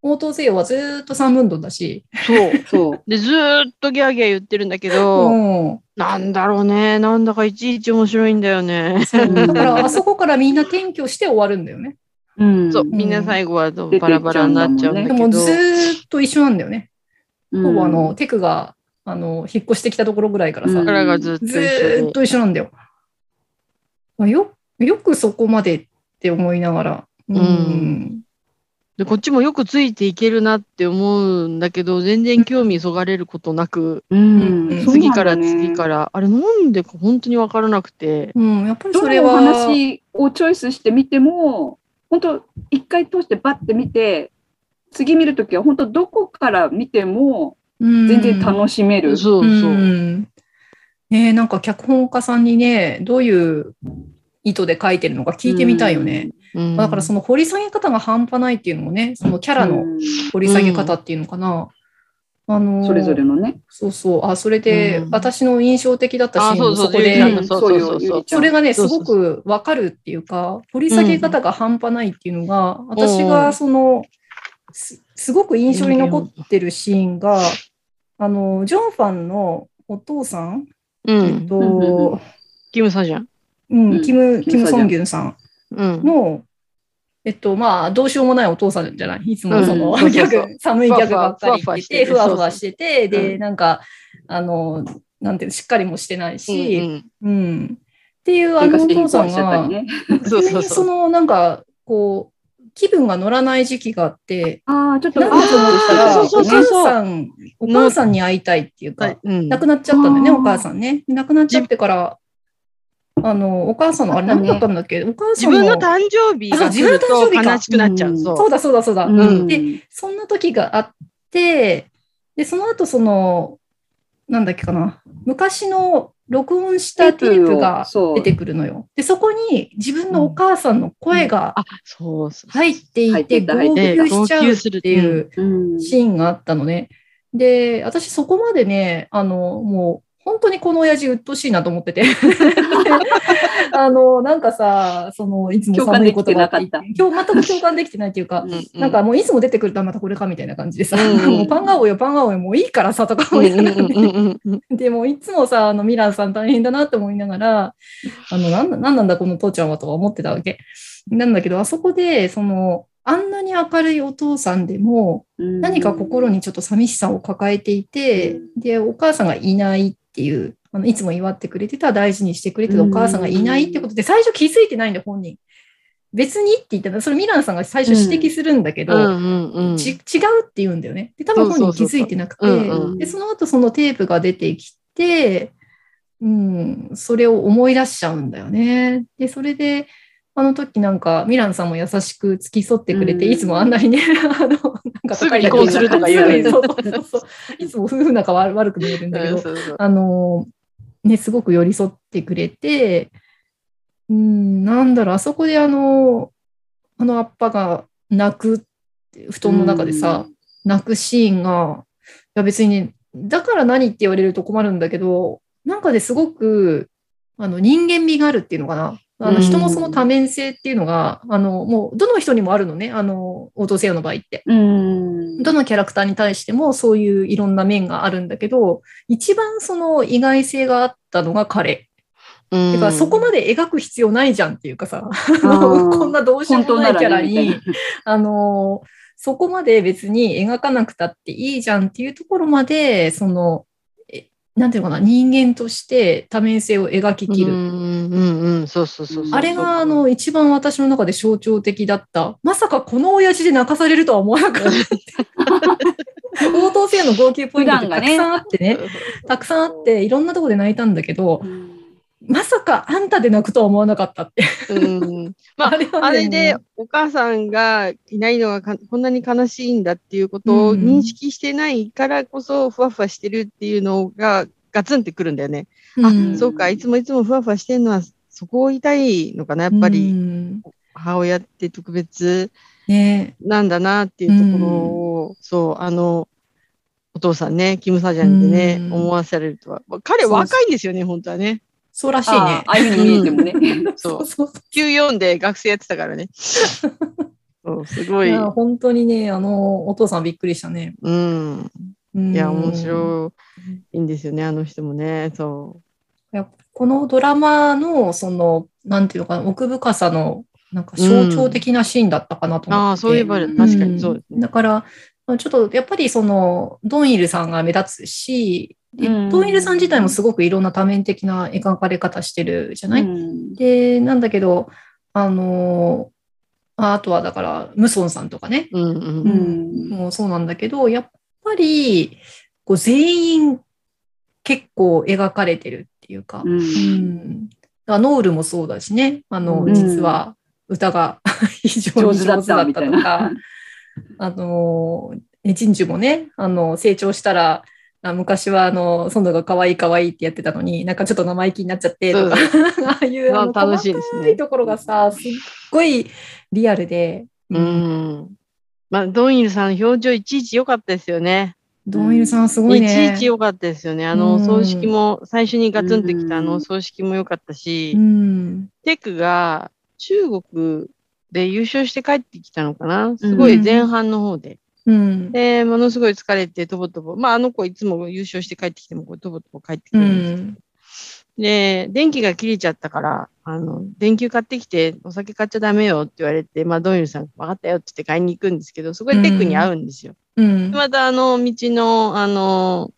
応答せよはずーっと三分度だし、そう。そう。<laughs> で、ずーっとギャーギャー言ってるんだけど、うんなんだろうね。なんだかいちいち面白いんだよね。だから、<laughs> あそこからみんな転居して終わるんだよね。うんそう、みんな最後はバラバラになっちゃうんだけど。でもずーっと一緒なんだよね。うんほぼあの、テクが、あの、引っ越してきたところぐらいからさ、うんからがずっと一ず緒で。ーっと一緒なんだよ。まあよ、よくそこまでって思いながら。うん。で、こっちもよくついていけるなって思うんだけど、全然興味そがれることなく、うんうん次から次からら、あれなんでか本当にわからなくて。うん、やっぱりそれは、話をチョイスしてみても、本当一回通してバッて見て、次見るときは本当どこから見ても全全然楽しめる。そうそう。んねえなんか脚本家さんにね、どういう意図で書いてるのか聞いてみたいよね。うん。だからその掘り下げ方が半端ないっていうのもね、そのキャラのうん。掘り下げ方っていうのかな。あのーそれぞれのね。そうそう。あ、それでうん。私の印象的だったシーンあそうそうもそこでそれがね、すごくわかるっていうか、掘り下げ方が半端ないっていうのが、私うん。がその、すすごく印象に残ってるシーンが、あの、ジョンファンのお父さん、うえっん。と、キム・サジャン。うん、うん。キム、キム・ソンギュンさんうん。の、えっと、まあ、どうしようもないお父さんじゃない。いつもその、うん。<laughs> そうそうそう。逆、寒いギャグばっかり言ってて、ふふわふわしてて、で、なんか、あの、なんていうの、しっかりもしてないし、うんうん。っていうあのお父さんが <laughs> その、なんか、こう、気分が乗らない時期があって、ああ、ちょっと、なんだと思ったら、そう。お母さん、お母さんに会いたいっていうか、うん。亡くなっちゃったんだよね、お母さんね。亡くなっちゃってから、あの、お母さんの、あれ何だったんだっけ？お母自さんの分の誕生日が来ると悲しくなっちゃう。うん。そう。だそうだそうだ。うん。でそんな時があって、で、その後その、なんだっけかな、昔の録音したテープが出てくるのよ。で、そこに自分のお母さんの声が。入っていてて、号泣しちゃうっていううんシーンがあったのね。で、私そこまでね、あの、もう本当にこの親父鬱陶しいなと思ってて。<laughs> あの、なんかさ、その、いつも寒いことが今日全く共感できてないっていうか、なんかもういつも出てくるとまたこれかみたいな感じでさ、うん <laughs> もうパンガオよ、パンガオよ、もういいからさ、とか思いながら。ね、でもいつもさ、あのミランさん大変だなって思いながら、あの、なんだなんなんだこの父ちゃんはとか思ってたわけ。なんだけど、あそこで、その、あんなに明るいお父さんでも、何か心にちょっと寂しさを抱えていて、で、お母さんがいないっていう、あのいつも祝ってくれてた、大事にしてくれてたお母さんがいないってことで、最初気づいてないんだよ、本人。別にって言ったら、それミランさんが最初指摘するんだけど、ち違うって言うんだよね。で、多分本人気づいてなくて、で、その後そのテープが出てきて、うん、それを思い出しちゃうんだよね。で、それで、あの時なんか、ミランさんも優しく付き添ってくれて、うん。いつもあんなにね、<laughs> あの、なんかすぐ離婚するとか言うよねそうそう。そういつも夫婦仲悪悪く見えるんだけど、そうそう。あの、ね、すごく寄り添ってくれて、うん、なんだろう、あそこであの、あのアッパが泣く布団の中でさ、泣くシーンが、いや別にね、だから何って言われると困るんだけど、なんかですごく、あの人間味があるっていうのかな。あのうん人のその多面性っていうのが、あの、もうどの人にもあるのね、あの、応答せよの場合って。うん。どのキャラクターに対してもそういういろんな面があるんだけど、一番その意外性があったのが彼。うんてか、そこまで描く必要ないじゃんっていうかさ、ー <laughs> こんなどうしようもないキャラに、ね <laughs> あの、そこまで別に描かなくたっていいじゃんっていうところまで、その、えなんていうのかな、人間として多面性を描ききる。うんうんうん、そうそうそうそう。あれが、あの、一番私の中で象徴的だった。まさかこの親父で泣かされるとは思わなかった。応答性の号泣ポイントってたくさんあってね、たくさんあって、いろんなところで泣いたんだけど、まさかあんたで泣くとは思わなかったって。うん、まああれはねあれでお母さんがいないのがかこんなに悲しいんだっていうことをうん。認識してないからこそふわふわしてるっていうのがガツンってくるんだよね。あ、うん。そうか、いつもいつもふわふわしてるのはそこを言いのかな、やっぱうりん。母親って特別ね。なんだなっていうところを、そう、あの、お父さんね、キム・サジャンでね、うん。思わされるとは。彼若いんですよね、本当はね。そうらしいねあ。ああいうふうに見えてもね。<laughs> そうそうそう94で学生やってたからね。<laughs> そう、すごい。いや本当にね、あの、お父さんびっくりしたね。うん。うんいや、面白いんですよね、あの人もね。そいやこのドラマの、その、なんていうのかな、奥深さの、なんか象徴的なシーンだったかなとう。思って。ああ、そういえば、うん確かにそうですね。だから、まあちょっとやっぱりその、ドンイルさんが目立つし、でうん。ドンイルさん自体もすごくいろんな多面的な描かれ方してるじゃない、うん。で、なんだけど、あの、ああとはだから、ムソンさんとかね、うんう。うん。ん。もうそうなんだけど、やっぱり、こう全員結構描かれてるっていうか、ううん。ん。だからノールもそうだしね、あの、うん。実は歌が <laughs> 非常に上手だったみたいとかな、。あの、えジンジュもね、あの、成長したら、あ昔はあの、ソンドが可愛い可愛いってやってたのに、なんかちょっと生意気になっちゃってとか、<laughs> ああいうあのまあ楽しいですねいところがさ、すっごいリアルで、うん。まあ、ドンイルさん、表情いちいち良かったですよね。ドンイルさんすごいね。いちいち良かったですよね。あうの、ん葬式も、最初にガツンときたあのうん葬式も良かったしう、ん。テクが中国で優勝して帰ってきたのかな？すごい前半の方で。うん。で、ものすごい疲れて、とぼとぼ。まあ、あの子いつも優勝して帰ってきても、こうとぼとぼ帰ってくうるんですけど。ん。で、電気が切れちゃったから、あの、電球買ってきて、お酒買っちゃダメよって言われて、まあ、ドンイルさん、分かったよって言って買いに行くんですけど、そこでテックに会うんですよ。うん。また、あの、道の、あの、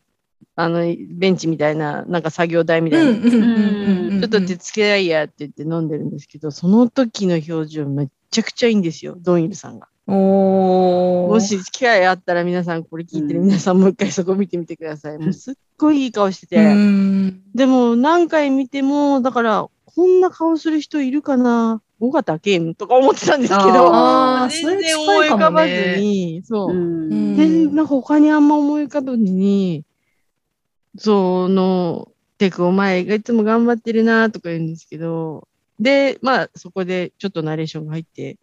あの、ベンチみたいな、なんか作業台みたいな、ちょっと手つけないやって言って飲んでるんですけど、その時の表情めっちゃくちゃいいんですよ、ドンイルさんが。おー。もし機会あったら皆さんこれ聞いてる皆さんもう一回そこ見てみてください。もうすっごいいい顔してて。うん。でも何回見ても、だからこんな顔する人いるかな？尾形健とか思ってたんですけど、全然思い浮かばずに、そう。う。ん。でなんか他にあんま思い浮かばずに、その、テクお前がいつも頑張ってるなとか言うんですけど、で、まあそこでちょっとナレーションが入って、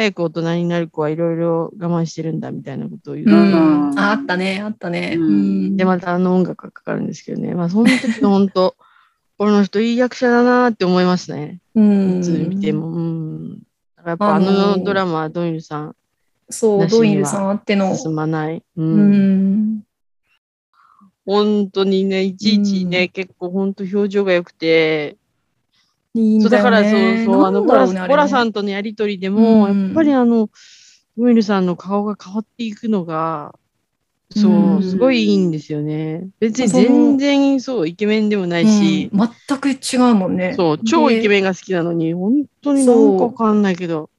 早く大人になる子はいろいろ我慢してるんだみたいなことを言う。うんああったね、あったね。うんうんで、またあの音楽がかかるんですけどね。まあ、その時の本当、<laughs> この人いい役者だなって思いますね。うん普通に見ても。うん。だからやっぱああののドラマはドイルさんそう、ドイルさんあっての。進まない。う。うんん。本当にね、いちいちね、結構本当表情が良くて、いいんそうだから。そうそう、あの、ボラねボラさんとのやりとりでも、うんやっぱりあの、ドイルさんの顔が変わっていくのが、そうう、んすごいいいんですよね。別に全然そう、イケメンでもないし、うん全く違うもんね。そう、超イケメンが好きなのに、本当になんかわかんないけど、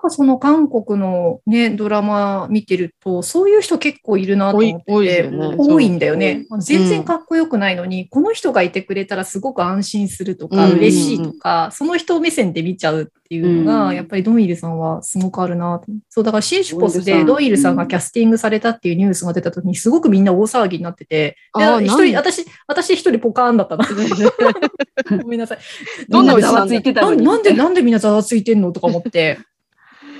なんかその韓国のね、ドラマ見てると、そういう人結構いるなと思ってて、多いね多いんだよね。全然かっこよくないのに、この人がいてくれたらすごく安心するとか、うん嬉しいとか、その人目線で見ちゃうっていうのが、うんやっぱりドンイルさんはすごくあるなと。そう、だからシーシュポスでドンイルさんがキャスティングされたっていうニュースが出た時に、すごくみんな大騒ぎになってて、一人、私、私一人ポカーンだったな。<laughs> ごめんなさい。どんなざわついてたのに。なんなんで、なんでみんなざわついてんの？とか思って。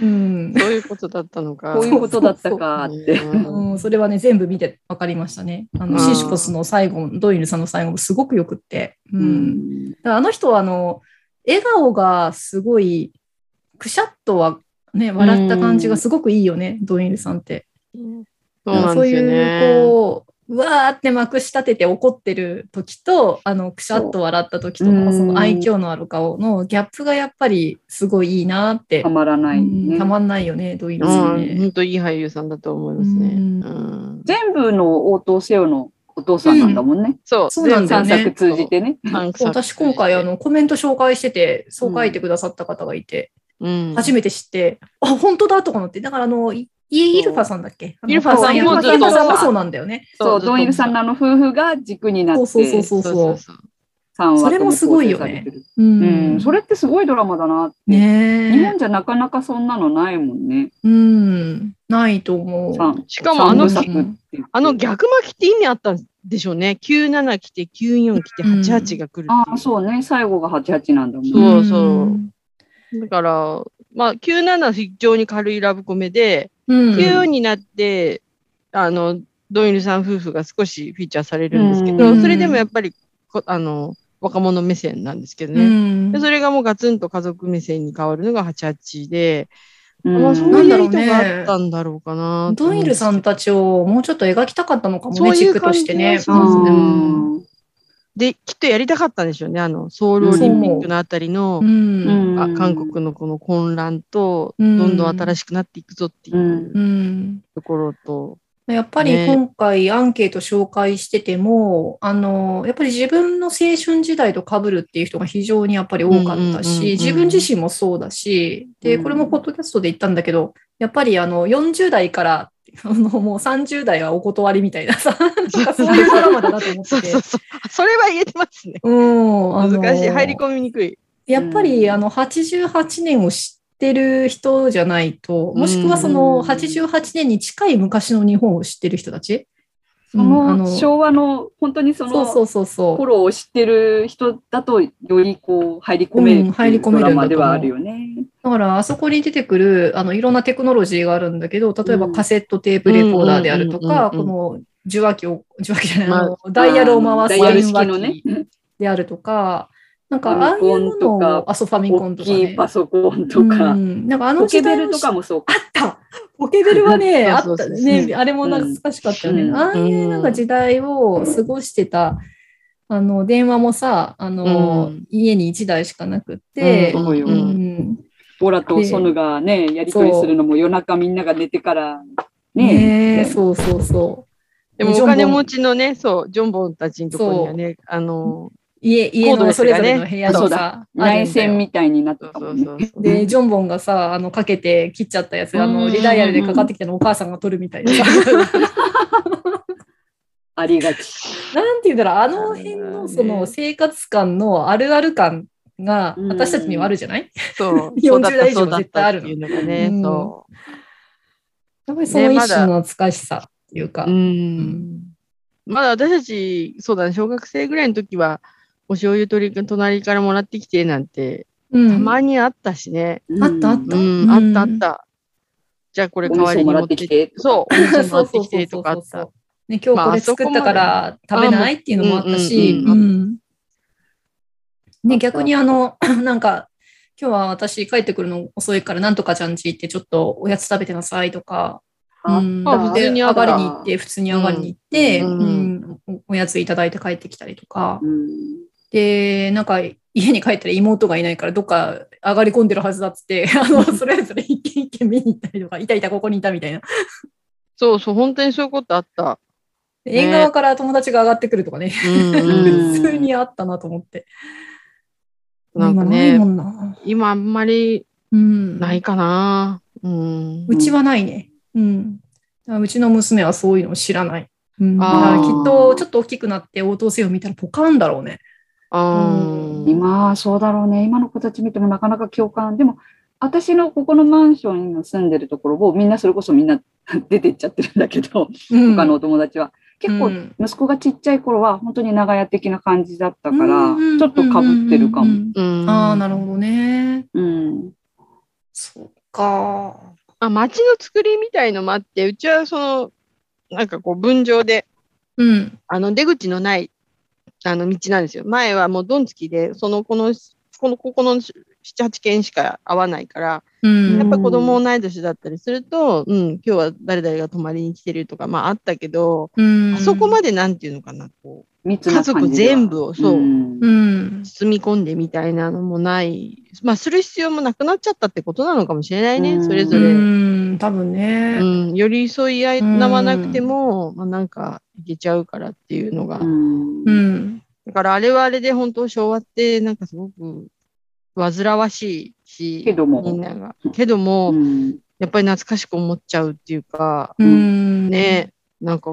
うん。そういうことだったのか。こういうことだったかって。うんうん、それはね、全部見て分かりましたね。あの、うんシーシュポスの最後、ドイルさんの最後もすごくよくって。うん。だからあの人は、あの、笑顔がすごい、くしゃっとは、ね、笑った感じがすごくいいよね、ドイルさんって。そうなんですよそういう、ね。こう、うわーってまくし立てて怒ってる時と、あの、くしゃっと笑った時との、その愛嬌のある顔のギャップがやっぱりすごいいいなってた。まらないうんねた。まんないよね、ドイルうん、さんね。本当いい俳優さんだと思いますね。うんうん全部の応答せよのお父さんなんだもんね。そう、そうなんだよね三作通じてね。私今回あのコメント紹介してて、そう書いてくださった方がいて、うん、初めて知って、あ、本当だとか思って、だからあの、イイルファさんだっけ？イルファさんもずっとそうなんだよね。そう、ドンイルさんのあの夫婦が軸になって、そうそうそうそうそれもすごいよねううんん、それってすごいドラマだなって。ねえ。日本じゃなかなかそんなのないもんね。うん。ないと思う。三しかもあのあの逆巻きって意味あったんでしょうね。97来て、94来て、88が来る。ああ、そうね。最後が88なんだもんね。そうそうだから、まあ、97非常に軽いラブコメで、うん。9になって、あの、ドイルさん夫婦が少しフィーチャーされるんですけど、うん。それでもやっぱりこ、あの、若者目線なんですけどうね。ん。でそれがもうガツンと家族目線に変わるのが88で、うん。まあ、そうないんだろうね。う意図があったんだろうかなとドイルさんたちをもうちょっと描きたかったのかもね、としてね。感じがしますね。うんで、きっとやりたかったんでしょうね。あの、ソウルオリンピックのあたりのう、ん。うん。あ韓国のこの混乱と、うん。どんどん新しくなっていくぞっていうところと、やっぱりね。今回アンケート紹介してても、あの、やっぱり自分の青春時代と被るっていう人が非常にやっぱり多かったうんうんうんうんし、自分自身もそうだし、で、うん。これもポッドキャストで言ったんだけど、やっぱりあの、40代から、あの、もう30代はお断りみたいなさ、<laughs> なんかそういうドラマだなと思っててそうそう。そう。それは言えてますね。うん、あの難しい。入り込みにくい。やっぱり、うんあの、88年を知ってる人じゃないと、もしくはそのうん88年に近い昔の日本を知ってる人たち。そうんあの昭和の本当にそそうそのうそうそう。頃を知ってる人だとよりこう入り込めるうん入り込めるんだと思う。ドラマではあるよね。だから、あそこに出てくる、あの、いろんなテクノロジーがあるんだけど、例えばうん。カセットテープレコーダーであるとか、この受話器を、受話器じゃない、まあダイヤルを回すダイ式のね。機であるとか、なんか、ああいうのを、かあ、そう、ファミコン大とかね。きいパソコンとうか、ん。なんかあのポケベルと時代のかもそうか。あったポケベルはね、<laughs> あったね。あれも懐かしかったよね。うんああいうなんか時代を過ごしてた、あの、電話もさ、あの、うん家に1台しかなくって、そうんオラとソヌがね、やりとりするのも夜中みんなが寝てからね。ねえそうそうそう。でもお金持ちのね、そう、ジョンボンたちのところにはね、あの、家、家のそれぞれの部屋のさ、内んだよ戦みたいになってそうそたもね。うんそうそう。で、ジョンボンがさ、あの、かけて切っちゃったやつ、あの、うんリダイヤルでかかってきたのをお母さんが取るみたいなさ。<laughs> ありがち。なんて言うんだろう、あの辺のその生活感のあるある感がうん私たちにはあるじゃない？そう。<laughs> 40代以上絶対あるのそうやっぱりその一ねまだ種の懐かしさっていうか。う。うん。まだ私たち、そうだね、小学生ぐらいの時は、お醤油取り隣からもらってきてなんてうん。たまにあったしね。あったあった。うん、あったあった。じゃあこれ代わりに持ってきてそう、お味噌もらってきて。とかあっそうそうそうた。ね、今日これ作ったから食べないっていうのもあったし、ね、逆にあの、<clears throat> なんか、今日は私帰ってくるの遅いから、なんとかちゃんち行ってちょっとおやつ食べてなさいとか、うん。あ普通にで、上がりに行って、普通に上がりに行って、うんうん。おおやついただいて帰ってきたりとか、うんで、なんか、家に帰ったら妹がいないから、どっか上がり込んでるはずだっつって、<laughs> あの、<laughs> それぞれ一軒一軒見に行ったりとか、いたいた、ここにいたみたいな。そうそう、本当にそういうことあった。で縁側から友達が上がってくるとかね、うんうんうん普通にあったなと思って。なんかね、んな。今あんまりうん。ないかな。うん。うちはないね。うん。うちの娘はそういうのを知らない。うん、だあきっとちょっと大きくなって応答せよ見たらポカンだろうね。今はそうだろうね。今の子たち見てもなかなか共感。でも、私のここのマンションに住んでるところをみんなそれこそみんな出てっちゃってるんだけど、うん他のお友達は。結構うん息子がちっちゃい頃は本当に長屋的な感じだったから、うんちょっと被ってるかも。うんうんああ、なるほどね。うん。そうか。あ街の作りみたいのもあって、うちはその、なんかこう分譲で、うん。あの出口のないあの道なんですよ。前はもうドン付きで、そのこの、このここの7、8軒しか合わないから、うん。やっぱ子供同い年だったりすると、うん、今日は誰々が泊まりに来てるとか、まああったけど、うんあそこまでなんていうのかな、こう、家族全部をそう、んうん。包み込んでみたいなのもない、まあする必要もなくなっちゃったってことなのかもしれないね、うんそれぞうれ。ん。多分ね。うん、寄り添い合いわなくても、まあ、なんかいけちゃうからっていうのが。うんうん。だからあれはあれで本当昭和ってなんかすごく煩わしいし、けどもみんなが。けども、うんやっぱり懐かしく思っちゃうっていうか、うん。ね、なんか、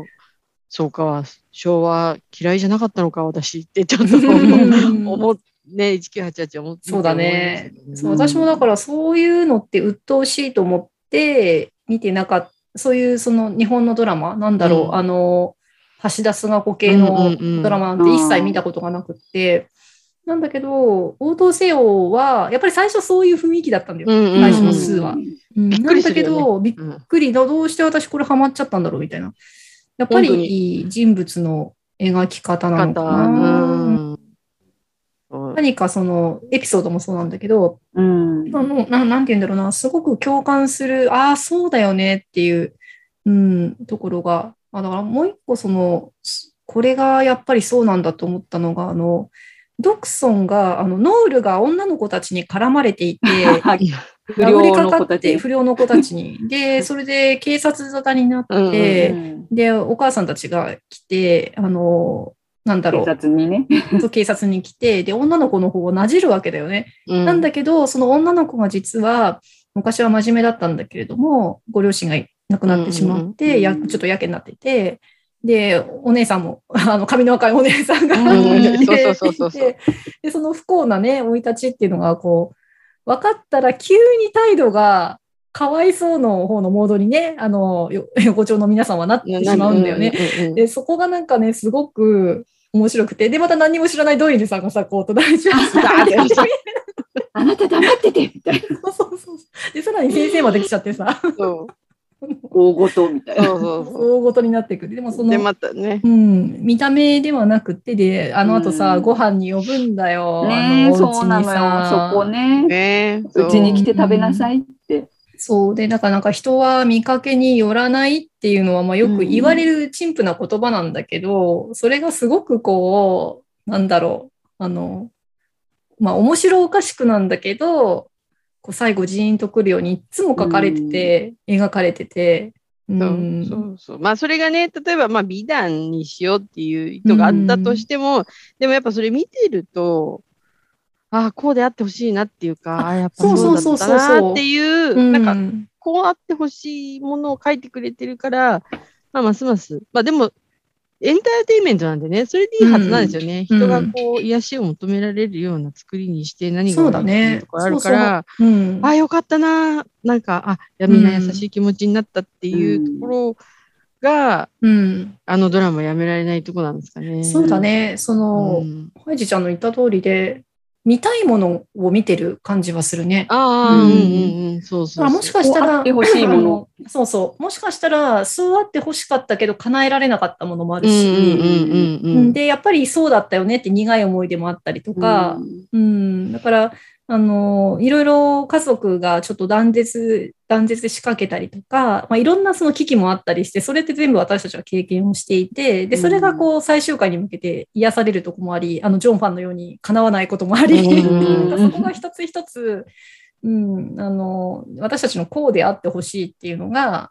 そうか、昭和嫌いじゃなかったのか、私ってちょっとう。ん。思っ、ね、1988思ってそうだね。そううん私もだからそういうのって鬱陶しいと思って見てなかった、そういうその日本のドラマ、なんだろう、うん。あの、橋田壽賀子系うんのうんうん。ドラマなんて一切見たことがなくって、なんだけど、応答せよは、やっぱり最初そういう雰囲気だったんだよ。うんうん最初の数は。うん。びっなんだけど、びっうんくり。だ、どうして私これハマっちゃったんだろうみたいな。やっぱ本当り人物の描き方なのか方、な。何かそのエピソードもそうなんだけど、うん。あのななんて言うんだろうな、すごく共感する、ああ、そうだよねっていう、うん、ところが、あだからもう一個その、すこれがやっぱりそうなんだと思ったのが、あの、ドクソンが、あの、ノールが女の子たちに絡まれていて、<laughs> 不良の子たかって、ち。不良の子たちに。で、それで警察沙汰になうんうんって、うんで、お母さんたちが来て、あの、なんだろ警う、察にね。そう警察に来て、で、女の子の方をなじるわけだよね。うんなんだけど、その女の子が実は、昔は真面目だったんだけれども、ご両親がいなくなってしまって、うんうんちょっとやけになってて、で、お姉さんも、<laughs> あの、髪の赤いお姉さんが、うんいてそうそうそうそうで、その不幸なね、生い立ちっていうのが、こう、分かったら急に態度が、かわいそうの方のモードにね、あの、よ <laughs> 横丁の皆さんはなってしまうんだよね。。で、そこがなんかね、すごく面白くて、で、また何も知らないドイルさんがさ、こう、隣にダーってやってあなた黙っててみたいな。そうそうそう。で、さらに先生まで来ちゃってさ、そう <laughs> 大ごとみたいな。大ごとになってくる。でもそ。の、まね。うん、見た目ではなくて、で、あの後さ、うんご飯に呼ぶんだよ。ねえ、のおそうな家にさのよ。そこね。ねうちに来て食べなさいって。そう。で、だからなんか人は見かけによらないっていうのは、まあよく言われる陳腐な言葉なんだけど、それがすごくこう、なんだろう、あの、まあ面白おかしくなんだけど、こう最後ジーンとくるようにいつも書かれてて、描かれてて、うそうんそうそう。まあ、それがね、例えば、まあ、美談にしようっていう意図があったとしても、でもやっぱそれ見てると、ああ、こうであってほしいなっていうか、ああ、やっぱそうだったなっていう、うん。なんか、こうあってほしいものを書いてくれてるから、まあ、ますます、まあでも、エンターテインメントなんでね、それでいいはずなんですよね。うん人がこう、癒しを求められるような作りにして何が悪いところあるから、うん。ああ、よかったな、なんか、あ、いやみんな優しい気持ちになったっていうところが、うん、あのドラマやめられないところなんですかね。そうだね。その、うん。ハイジちゃんの言った通りで、見たいものを見てる感じはするね。ああ、ううんんうんうん、そうそうもしかしたら、こうあってほしいものあそうそう。もしかしたら、そうあってほしかったけど、叶えられなかったものもあるし、うんうんうんうんうん。で、やっぱりそうだったよねって苦い思い出もあったりとか、うん、だから、あの、いろいろ家族がちょっと断絶、断絶しかけたりとか、まあ、いろんなその危機もあったりして、それって全部私たちは経験をしていて、で、それがこう最終回に向けて癒されるとこもあり、あの、ジョンファンのように叶わないこともあり、<laughs> そこが一つ一つ、うん、あの、私たちのこうであってほしいっていうのが、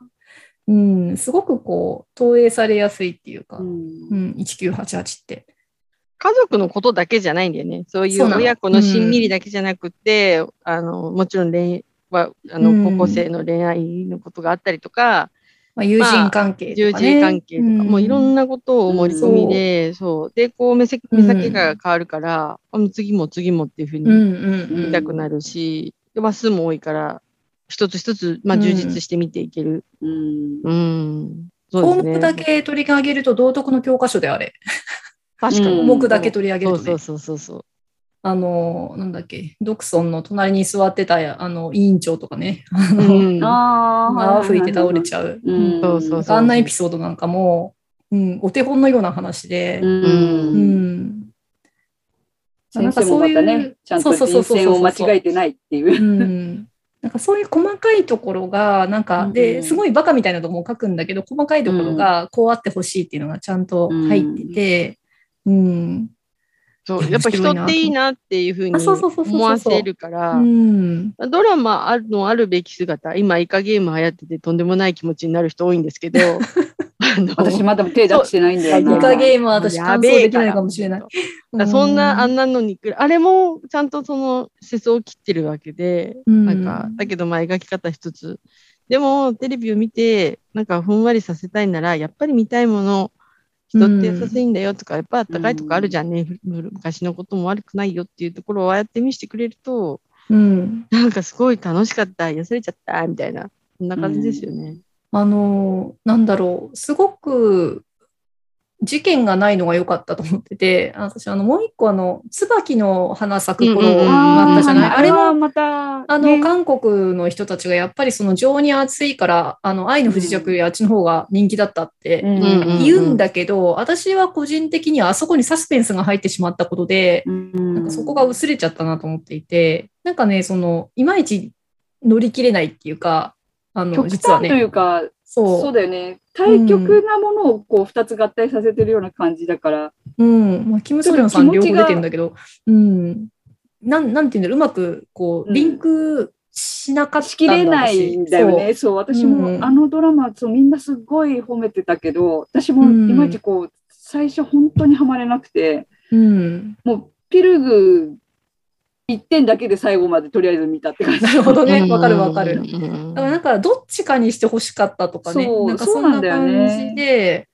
うん、すごくこう、投影されやすいっていうか、うん。うん、1988って。家族のことだけじゃないんだよね。そういう親子のしんみりだけじゃなくて、あの、もちろん恋は、あの、うん高校生の恋愛のことがあったりとか、まあ、友人関係と友かね。人関係とか、もういろんな、なことを盛り込みで、そう。で、こう目先、目先が変わるから、う次も次もっていうふうにうんうんうん見たくなるし、で話数も多いから、一つ一つ、まあ、うん充実して見ていける。うんうん。そ項うですね。目だけ取り上げると道徳の教科書であれ。確かに。うん項目だけ取り上げるとねそうそう。そうそうそう。あの、なんだっけ、ドクソンの隣に座ってたあの委員長とかね、あの、うんあ泡吹いて倒れちゃう。ううんんそうそうそうあんなエピソードなんかも、うん、お手本のような話で、ううんん。先生もまたね、ちゃんと人選を間違えてないっていうう。ん。なんかそういう細かいところが、なんか、うんで、すごいバカみたいなのも書くんだけど、細かいところがこうあってほしいっていうのがちゃんと入ってて、うん。そう、いややっぱ人っていいなっていうふうにあそうそうそうそうそう思わせるからう、ん。ドラマあるのあるべき姿、今、イカゲーム流行っててとんでもない気持ちになる人多いんですけど、<laughs> 私まだ手出してないんだよイな。カゲームは私感想できないかもしれない。そんな、あんなのにあれもちゃんとその世相を切ってるわけで、うんなんか、だけどまあ描き方一つ。でも、テレビを見て、なんかふんわりさせたいなら、やっぱり見たいもの、人って優しいんだよとか、やっぱあったかいとこあるじゃん。ね、昔のことも悪くないよっていうところをああやって見せてくれると、うん。なんかすごい楽しかった、癒されちゃった、みたいな、そんな感じですよね。あの、なんだろう、すごく事件がないのが良かったと思ってて、あ私、あの、もう一個、あの、椿の花咲く頃うんうんうんがあったじゃない、あれも、また、あの、ね。韓国の人たちがやっぱりその情に熱いから、あの、愛の不時着よりあっちの方が人気だったってうんうん言うんだけど、私は個人的にはあそこにサスペンスが入ってしまったことで、うんなんかそこが薄れちゃったなと思っていて、なんかね、その、いまいち乗り切れないっていうか、あの、極実は端といね、うか、そう。そうだよね。対極なものをこう二つ合体させてるような感じだから。うん。まあ、キム・ソリョンさん両方出てるんだけど、うん。なん、なんていうんだろう、うまく、こう、うんリンクしなかったしきれないんだよね。そう、私も、うんあのドラマ、そう、みんなすごい褒めてたけど、私もいうんまいちこう、最初本当にはまれなくて。うん。もう、ピルグ一点だけで最後までとりあえず見たって感じ。なるほどね。うんわかるわかる。うんだからなんか、どっちかにして欲しかったとかね。そうなんかそんそうななんだよね感じで。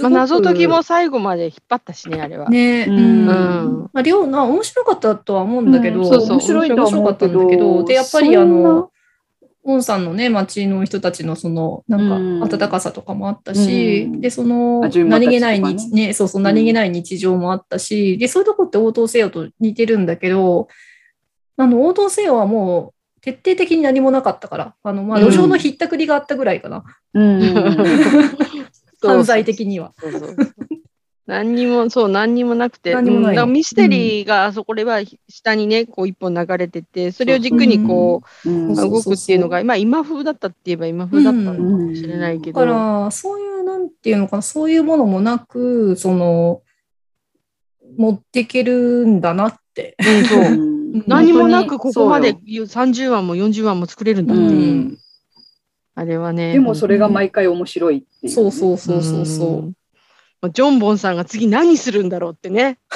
まあ、謎解きも最後まで引っ張ったしね、あれは。ね、ううんん。うんまあ、両な、面白かったとは思うんだけど、うんそうそう面白い面白かったんだけど、で、やっぱりあの、オンさんのね、町の人たちのその、なんうんか、温かさとかもあったし、うんで、その、何気ない日、ね、そうそう、うん何気ない日常もあったし、で、そういうとこって応答せよと似てるんだけど、あの、応答せよはもう、徹底的に何もなかったから、あの、まあ、うん。路上のひったくりがあったぐらいかな、うん。犯罪的には。そうそうそう何にも、そう、何にもなくて、何にもないミステリーがあそこでは下にね、こう一本流れてて、それを軸にこう動くっていうのが、まあ今風だったって言えば今風だったのかもしれないけど、だから、そういう、なん。ていうのかな、そういうものもなく、その、持っていけるん。だなって。うん、そう。うん何もなくここまでそう30話も40話も作れるんだよっていう、うんあれはね。でもそれが毎回面白いっていう。そうそうそうそうそう。んまあジョンボンさんが次何するんだろうってね。<laughs>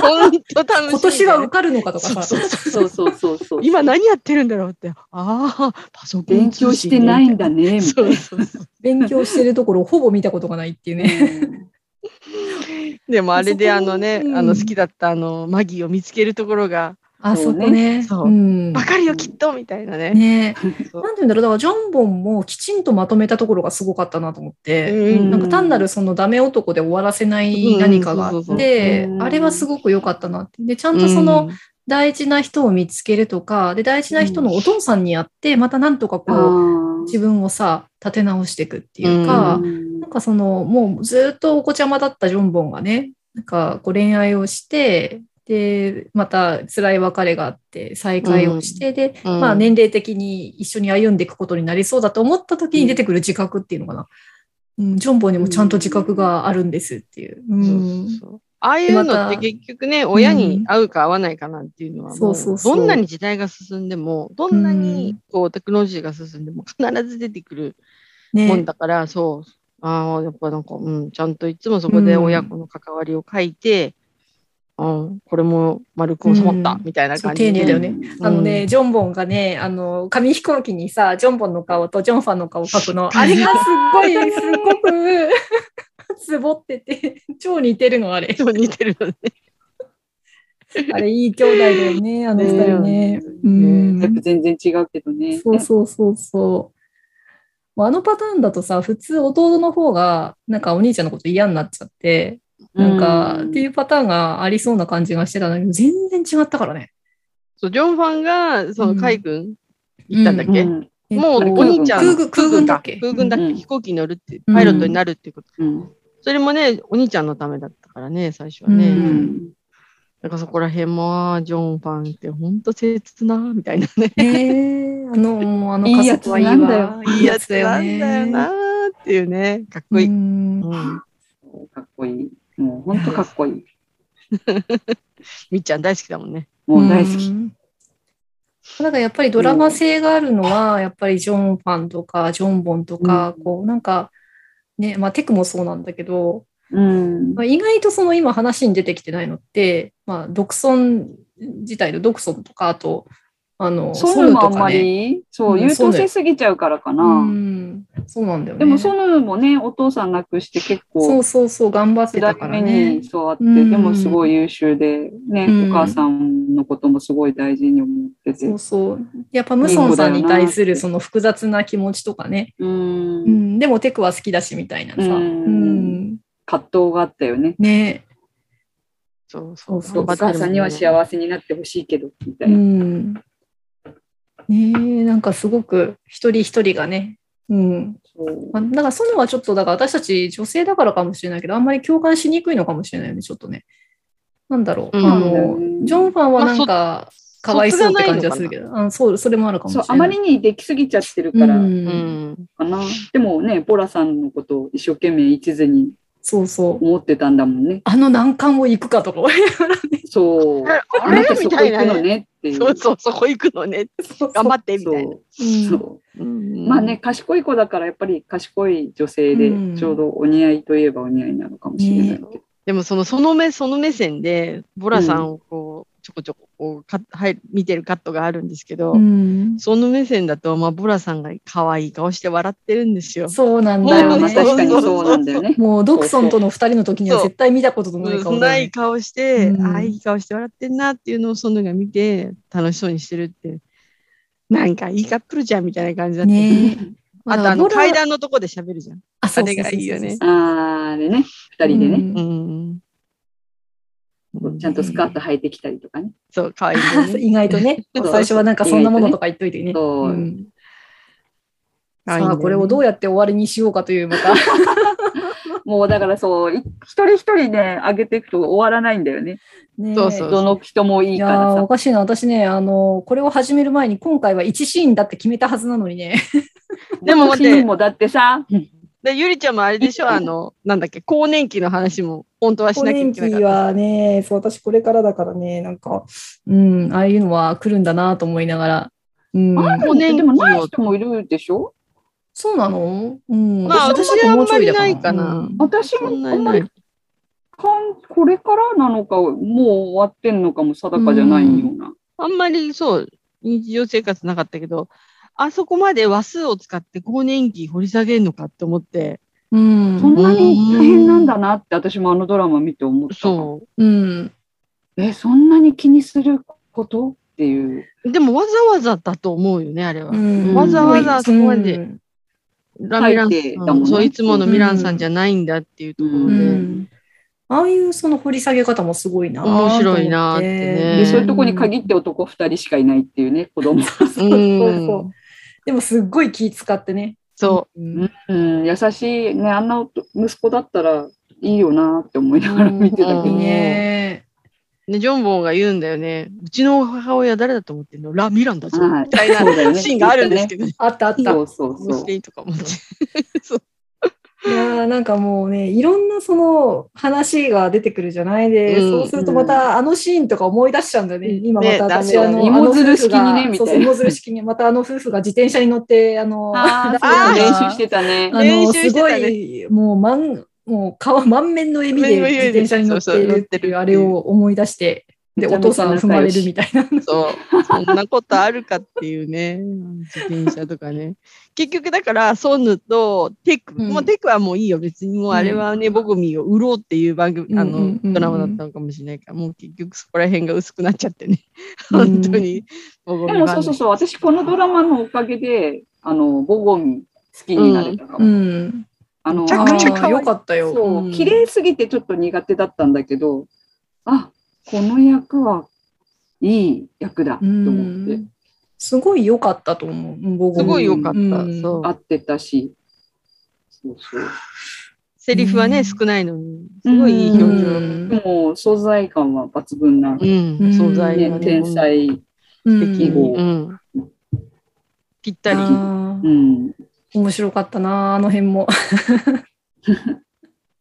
本当楽しみ、ね。今年は受かるのかとかさ。そうそうそうそうそうそうそう。今何やってるんだろうって。ああ、パソコン勉強してないんだね、みたそいうな。そうそう。勉強してるところをほぼ見たことがないっていうね。う <laughs> んでもあれであのね、うんあの好きだったあのマギーを見つけるところが、あそこね。そう。うん。わかるよきっとみたいなね。ね。なんていうんだろう、だからジョンボンもきちんとまとめたところがすごかったなと思って。うん。なんか単なるそのダメ男で終わらせない何かがあってう、ん。あれはすごく良かったなって。で、ちゃんとその、大事な人を見つけるとか、で、大事な人のお父さんに会って、またなんとかこう、あ自分をさ、立て直していくっていうか、ーなんかその、もうずっとお子ちゃまだったジョンボンがね、なんかこう恋愛をして、で、また辛い別れがあって、再会をして、で、うんまあ年齢的に一緒に歩んでいくことになりそうだと思った時に出てくる自覚っていうのかな。うん、ジョンボンにもちゃんと自覚があるんですっていう。う。そうんそうそうああいうのって結局ね、親に合うか合わないかなんていうのはどんなに時代が進んでも、どんなにこうテクノロジーが進んでも必ず出てくるもんね。だから、そう。ああ、やっぱなんか、うん、ちゃんといつもそこで親子の関わりを書いて、うん、これも丸く収まった、うんみたいな感じで。丁寧だよね。うんあのね、ジョンボンがね、あの、紙飛行機にさ、ジョンボンの顔とジョンファンの顔を描くの、<laughs> あれがすっごい、すっごく、つぼってて、超似てるの、あれ。似てるよね。あれ、いい兄弟だよね、あの二人ね。うねんやっぱ全然違うけどね。そうそうそうそう。もうあのパターンだとさ、普通弟の方が、なんかお兄ちゃんのこと嫌になっちゃって、なんか、っていうパターンがありそうな感じがしてたんだけど、全然違ったからね。そう、ジョンファンが、その、うん。カイ君行ったんだっけ、うん。もうえっとお兄ちゃん、空軍空軍だ。っけ？空軍だっけ、うん。飛行機に乗るって、パイロットになるっていうこと。うん。それもね、お兄ちゃんのためだったからね、最初はうね。うん。なんかそこら辺も、ジョンファンって本当切な、みたいなね。ねえあの、もうあのいいはいいなんだよ。わ。いいやつなんだよなーっていうね、かっこいい。ううん。かっこいい。もう本当かっこいい。<laughs> みっちゃん大好きだもんね。もう大好き。うんなんかやっぱりドラマ性があるのは、やっぱりジョンファンとか、ジョンボンとか、うんこう、なんか、ね、まあテクもそうなんだけど、うんまあ、意外とその今話に出てきてないのって、まあ、独尊自体の独尊とか、あと、あの、そういうのもあんま。り、そうう、ん優等生すぎちゃうからかうな。ん、そうなんだよね。でも、ソヌもね、お父さん亡くして結そ構う、そうそう、頑張ってたから目ねに。そうあって、うんでもすごい優秀で、ね、うんお母さんのこともすごい大事に思ってて。そうそう。やっぱムソンさんに対するその複雑な気持ちとかね。う。うんん、でもテクは好きだしみたいなさ。うんうん。葛藤があったよね。ねそうそう。そうそうお母さんにはせ幸せになってほしいけど、みたういな。ん。ねえ、なんかすごく一人一人がね。うん。まあだからそういうのはちょっと、だから私たち女性だからかもしれないけど、あんまり共感しにくいのかもしれないよね、ちょっとね。なんだろう。うんあの、ねジョンファンはなんまか、かわいそうって感じがするけど、あそう、それもあるかもしれない。あまりにできすぎちゃってるからううんん。かな。でもね、ボラさんのことを一生懸命一途にそうそう。思ってたんだもんね。あの難関を行くかとか。<laughs> そう。ああなたれみたいそこ行くのなね。ねっていう。そうそう、そこ行くのね。頑張って、みたいな。そうまあね、、賢い子だからやっぱり賢い女性でうんちょうどお似合いといえばお似合いなのかもしれないけど。でもその、その目、その目線で、ボラさんをこう、ちょこちょここうか、はい、見てるカットがあるんですけど、うんその目線だと、まあ、ボラさんが可愛い顔して笑ってるんですよ。そうなんだまあよね。まあ確かにそうなんだよね。もうドクソンとの二人の時には絶対見たことのない顔ね。ない顔して、うんああ、いい顔して笑ってんなっていうのをソヌが見て、楽しそうにしてるって、なんかいいカップルじゃんみたいな感じだった。ねあと、あの、階段のとこで喋るじゃん。あ、それがいいよねあーあれね、二人でね、うん。ちゃんとスカート履いてきたりとかね。そう、可愛いあよね。<laughs> 意外とね、<laughs> 最初はなんかそんなものとか言っといてね。さあ、これをどうやって終わりにしようかという、また。<laughs> もうだからそう、い一人一人ね、上げていくと終わらないんだよね。ねそうそうどの人もいいからさ。ーおかしいな。私ね、あの、これを始める前に今回は1シーンだって決めたはずなのにね。でも待ってシーンもだってさ、で、ゆりちゃんもあれでしょ？あの、なんだっけ、更年期の話も本当はし更なきゃい年期けなかった。はね、そう、私これからだからね、なんか、うん、ああいうのは来るんだなと思いながら。うん。あるでもない人もいるでしょ？そうなの？うん。まあ私私はあんまりないかなうん私もあんまり。かんこれからなのか、もう終わってんのかも定かじゃないような。あんまりそう、日常生活なかったけど、あそこまで話数を使って更年期掘り下げるのかって思って、うん。そんなに大変なんだなって私もあのドラマ見て思った。そう。うん。え、そんなに気にすること？っていう。でもわざわざだと思うよね、あれは。うんわざわざそこまでうんラミランねそういつものミランさんじゃないんだっていうところうで、んああいうその掘り下げ方もすごいな。面白いなってねで、そういうとこに限って男2人しかいないっていうね、子供。そうそうそう。でもすっごい気使ってね。そう。うん。うん、優しいね、あんな息子だったらいいよなって思いながら見てたけどうんねね、ジョンボンが言うんだよね。うちの母親誰だと思ってんの？ラ・ミランだぞ。はいみたいなねシーンがあるんですけどね。あったあった。そうそうそうどうして。いいとか思って。<laughs> そういやーなんかもうね、いろんなその話が出てくるじゃないで、うん。そうするとまたあのシーンとか思い出しちゃうんだよね。今また私、ねダメあの、芋づる式にねあの夫婦がみたいな。そうそう、芋づる式に、またあの夫婦が自転車に乗って、あの、あーあ練習してたね。あの、すごてたね。い、もう、満、もう顔、満面の笑みで自転車に乗っているっていう、あれを思い出して、で、お父さんが踏まれるみたいな。そう。<laughs> そんなことあるかっていうね。自転車とかね。結局だから、ソヌとテク、うんもうテクはもういいよ。別にもうあれはね、ボグミーを売ろうっていう番組、あのうんうんうんう、んドラマだったのかもしれないから、もう結局そこら辺が薄くなっちゃってね。うん本当に。ボグミでもそうそうそう、私このドラマのおかげで、あの、ボゴミ好きになれたかうも。ん。あの、めちゃくちゃ可愛いあーよかったよ。そう、うん綺麗すぎてちょっと苦手だったんだけど、あ、この役はいい役だとう思ってん。すごい良かったと思う。僕もすごい良かった。うんそう合。ってたし、そうそう。セリフはね、うん少ないのに、すごいいい表情。うんでも、素材感は抜群な、ねうん、素材がね。天才。うん適合うん。ぴったり。うん。面白かったな、あの辺も。<laughs>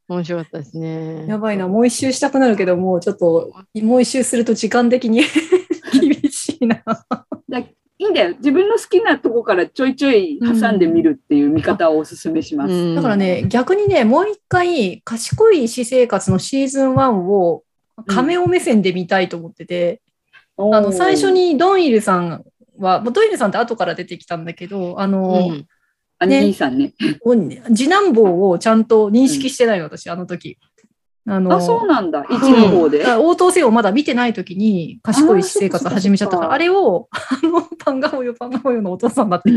面白かったですね。やばいな、もう一周したくなるけど、もうちょっと、もう一周すると時間的に <laughs> 厳しいな。だいいんだよ。自分の好きなとこからちょいちょい挟んでみるっていう見方をおすすめします。うんだからね、逆にね、もう一回、賢い私生活のシーズン1を、カメオ目線で見たいと思ってて、あの、最初、にドンイルさんは、もうドンイルさんって後から出てきたんだけど、あの、うんあ、ね兄さんね。お次男坊をちゃんと認識してないの、私、あの時。あのあ、そうなんだ。一の方で。あ応答せをまだ見てない時に賢い私生活を始めちゃったから、あれを、あの、パンガホヨパンガホヨのお父さんだって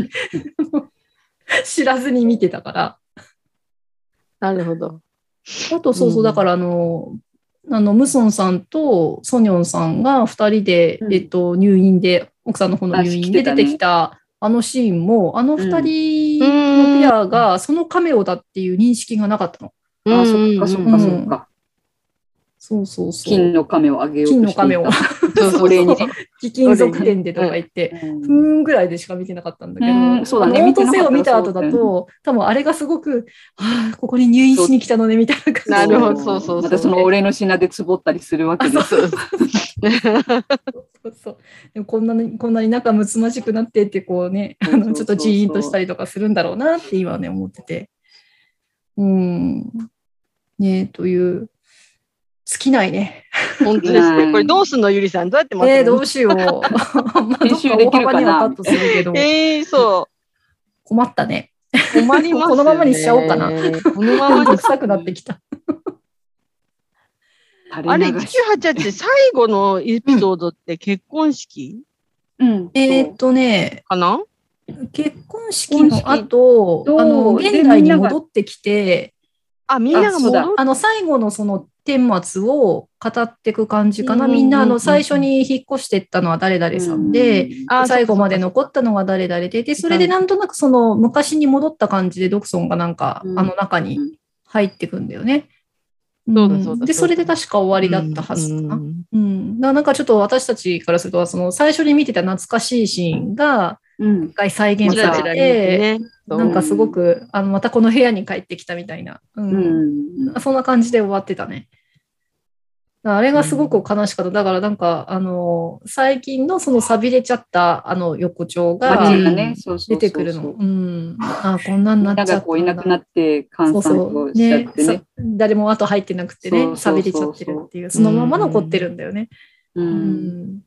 <laughs> 知らずに見てたから。なるほど。あと、そうそうう、んだからあの、あの、ムソンさんとソニョンさんが二人で、うんえっと、入院で、奥さんの方の入院で出てきた、あのシーンも、あの二人のペアが、そのカメオだっていう認識がなかったの。あ、そっかそっかうん。そっか。そうそうそう。金の亀をあげよう。金の亀を。<laughs> そ <laughs> 貴金属店でとか言って、うん。ふーんぐらいでしか見てなかったんだけど、うんそうだね。見てなを見た後だと、多分あれがすごく、ああ、ここに入院しに来たのね、みたいな感じなるほどそうそうそうまたその俺の品でつぼったりするわけです。そうそうでもこんなに、こんなに仲睦まじくなってって、こうね、あの、ちょっとジーンとしたりとかするんだろうなって今はね、思ってて。うん。ねという、尽きないね。本当ですね。これどうすんのゆりさんどうやって待えー、ってるの？どうしよう。<laughs> 編集できるかな？<laughs> えー、そ困ったね。う。困りますよね。このままにしちゃおうかなこのままに。めんどくなってきた。あれ、垂流し1988って最後のエピソードって結婚式？うん。えーっとね、かな？結婚式の後、婚式あの、と現代に戻ってきて、あ、みんなが戻っあの、最後のその顛末を語っていく感じかな。みんな、あの、最初に引っ越していったのは誰々さんで、あ最後まで残ったのが誰々で、で、それでなんとなくその昔に戻った感じでドクソンがなんか、うんあの中に入ってくんだよね。そうだそうだんで、それで確か終わりだったはずかな。うんうん。だからなんかちょっと私たちからすると、その最初に見てた懐かしいシーンが、うん。一回再現ちされてなんかすごく、あの、またこの部屋に帰ってきたみたいな。う。うんん。そんな感じで終わってたね。あれがすごく悲しかった。だからなんか、あの、最近のその錆びれちゃったあの横丁が出てくるの。うん。あこんなんみなっちゃったがこういなくなって、閑散そうそう。としちゃねってねさ。誰も後入ってなくてね、そうそうそう錆びれちゃってるっていう、そのまま残ってるんだよね。う。うんん。だ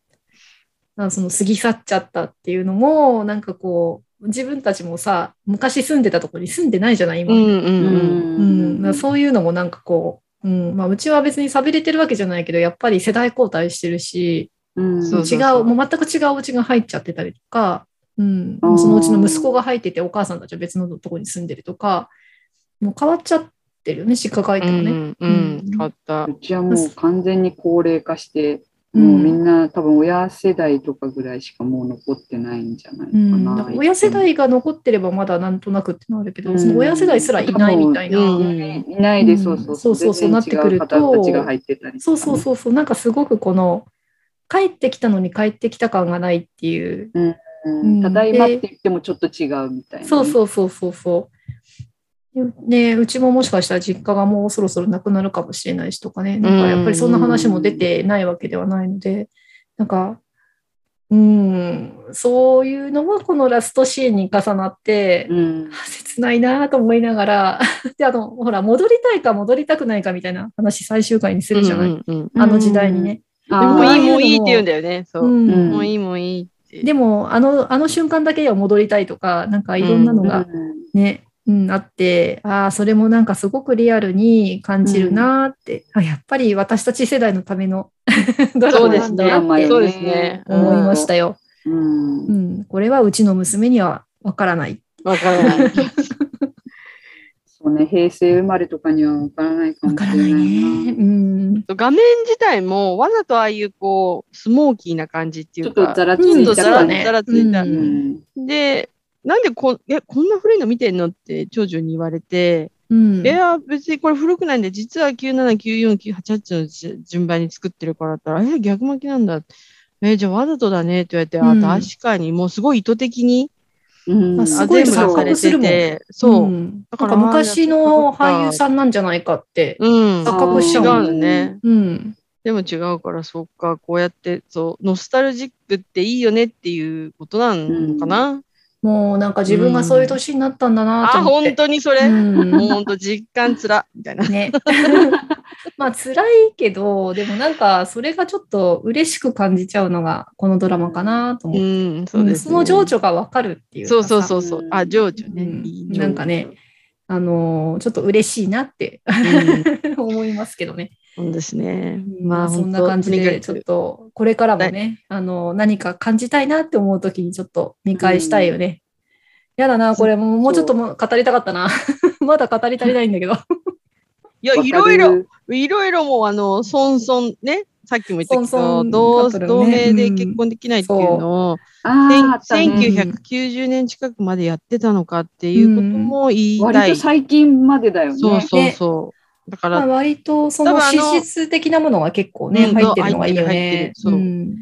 からその過ぎ去っちゃったっていうのも、なんかこう、自分たちもさ、昔住んでたところに住んでないじゃない、今。うんうんうん。うん、だからそういうのもなんかこう、うん。まあ、うちは別に寂れてるわけじゃないけど、やっぱり世代交代してるし、うん。そう違う、もう全く違うお家が入っちゃってたりとか、うん、そのうちの息子が入ってて、お母さんたちは別のところに住んでるとか、もう変わっちゃっってるよね、実家帰ってもね。うん、うん。うん変わった。うちはもう完全に高齢化して、うんもうみんな多分親世代とかぐらいしかもう残ってないんじゃないかうん、な。だから親世代が残ってればまだなんとなくってのあるけど、うん。その親世代すらいないみたいな。うん。いないで、うん。そうそうそうそうそうなってくるとそうそうそうそう、なん。かすごくこの、帰ってきたのに帰ってきた感がないっていう。うん。うん。ただいまって言ってもちょっと違うみたいなね。そうそうそうそうそう。ねうちももしかしたら実家がもうそろそろなくなるかもしれないしとかね、なんかやっぱりそんな話も出てないわけではないので、なんか、うん、そういうのもこのラストシーンに重なって、うん。あ切ないなと思いながら、<laughs> で、あの、ほら、戻りたいか戻りたくないかみたいな話最終回にするじゃない。うんうんうんあの時代にね。あでもういい、ーもういいって言うんだよね。そうう。んうんもういい、もういい。でも、あの、あの瞬間だけは戻りたいとか、なんかいろんなのがね、うん、あって、ああ、それもなんかすごくリアルに感じるなーって、あ、やっぱり私たち世代のための <laughs> ドラそうですマなんだなね。ってそうですね。うん思いましたよ。うんう。ん、これはうちの娘にはわからない。わからない。<laughs> そうね、平成生まれとかにはわからないかもしれないないね。な。うん。画面自体もわざとああいうこう、スモーキーな感じっていちょうか。っとざらつうんいた感じちょっとざらついたう。うんん。で、なんでこん、え、こんな古いの見てんのって長女に言われて、うんいや、別にこれ古くないんで、実は97、94、988のじ順番に作ってるからだったら、え、逆巻きなんだ。え、じゃあわざとだねって言われて、うんあ、確かにもうすごい意図的に、うんあすごいあ全部錯されて覚するもんて、そう。んだかなんから昔の俳優さんなんじゃないかって。うん。錯覚しちゃう違うのね。うん。でも違うから、そっか、こうやって、そう、ノスタルジックっていいよねっていうことなのかな。もうなんか自分がそういう年になったんだなとあ、思って。本当にそれ？うんもう本当実感つら、みたいな。ね。<laughs> まあ辛いけど、でもなんかそれがちょっと嬉しく感じちゃうのがこのドラマかなと思って。うん、そうです、ね。その情緒がわかるっていうかそうさそうそうそう。あ、情緒ね。うんなんかね、あのーちょっと嬉しいなってうん <laughs> 思いますけどね。そうですね。まあそんな感じで、ちょっとこれからもね、あの何か感じたいなって思うときにちょっと見返したいよね。やだな、これもうもうちょっとも語りたかったな。<laughs> まだ語り足りないんだけど。いや、いろいろ、いろいろもう、あの、ソンソンね、さっきも言ったけど、ン同同ね盟で結婚できないっていうのを、あーあったね1990年近くまでやってたのかっていうことも言いたい。割と最近までだよね。そうそうそう。だかまあ、ら、割とその多分あの史実的なものが結構ね、うん入ってるのがいいよねる。そううん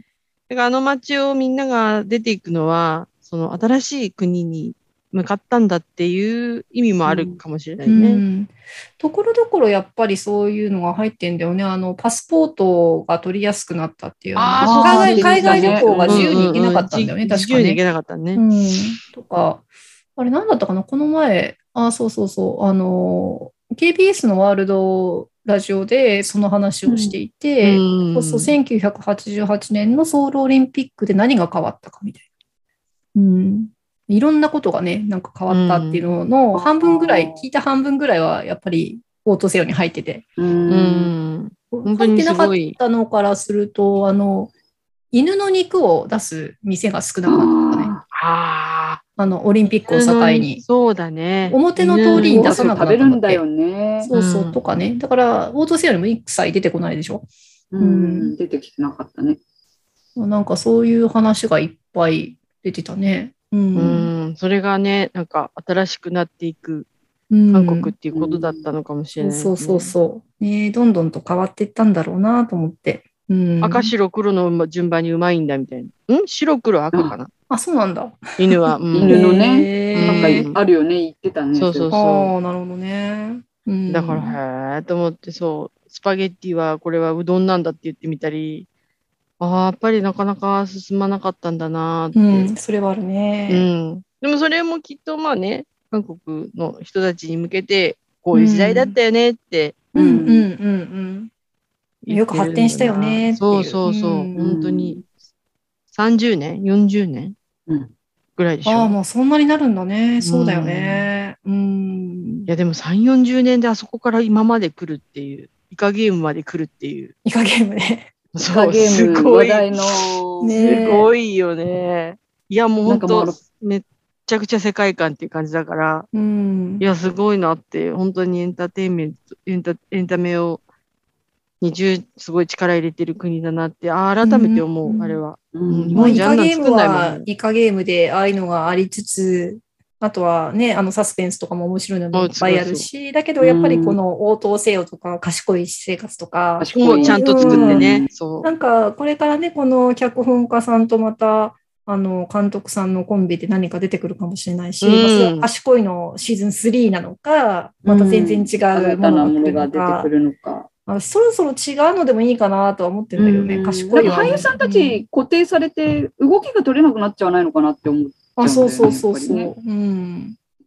だからあの街をみんなが出ていくのは、その新しい国に向かったんだっていう意味もあるかもしれないうね。んところどころやっぱりそういうのが入ってんだよね。あの、パスポートが取りやすくなったっていう。あー海外海外旅行がうん自由に行けなかったんだよね、うんうん確かね。自由に行けなかったね。うん。とか、あれ何だったかなこの前、あ、そうそうそう、あの、KBS のワールドラジオでその話をしていて、うんそうそう1988年のソウルオリンピックで何が変わったかみたいな。うん。いろんなことがね、なんか変わったっていうのの半分ぐらい、聞いた半分ぐらいはやっぱりオートセオに入ってて。う。うん入ってなかっ。たのからすると、あの、犬の肉を出す店が少なかったとかね。ああの、オリンピックを境あ。に。そうだね。表の通りに出さなくなった食べるんだよね。そうそうう、んとかね。だから、オートセオにも一切出てこないでしょ。うん。出てきてなかったね。なんかそういう話がいっぱい出てたね。う。うんん。それがね、なんか新しくなっていくうん韓国っていうことだったのかもしれない、そうそうそう。ねどんどんと変わっていったんだろうなと思って。うん。赤白黒の順番にうまいんだみたいな。ん？白黒赤かな、あ、そうなんだ。犬は。<laughs> うん犬のねなんかあるよね、言ってたね。そうそうああ、なるほどね。うんだから、へえと思って、そう、スパゲッティはこれはうどんなんだって言ってみたり、ああ、やっぱりなかなか進まなかったんだなーって。うん、それはあるうね。ん。でもそれもきっとまあね、韓国の人たちに向けて、こういう時代だったよねってうん、うん、うん、うん。言よく発展したよねっていうそうそうそう、うん本当に。30年 ?40 年？うんぐらいでしょ。ああ、もうそんなになるんだね。そうだよね。うんい。やでも3、40年であそこから今まで来るっていう、イカゲームまで来るっていう。イカゲームね。そう、ゲームすごい。話題の。ねすごいよね。いやもう本当めっちゃくちゃ世界観っていう感じだから、うんいや、すごいなって、本当にエンターテインメント、エンタエンタメを、に重すごい力入れてる国だなって、あー改めて思う、うんあれは。うん。日本じゃあんなんカゲーム作んないもん。は、イカゲームでああいうのがありつつ、あとはね、あのサスペンスとかも面白いのもいっぱいあるし、だけどやっぱりこの応答せよとか、賢い私生活とか、賢いもうちゃんと作ってうねん。そなんかこれからね、この脚本家さんとまた、あの監督さんのコンビで何か出てくるかもしれないし、うん。賢いのシーズン3なのか、また全然違うも新たなのが出てかく、るのか。あそろそろ違うのでもいいかなとは思ってるんだけどね、うん賢いのはなんか俳優さんたち固定されて動きが取れなくなっちゃわないのかなって思う。あ、そうそうそうそう。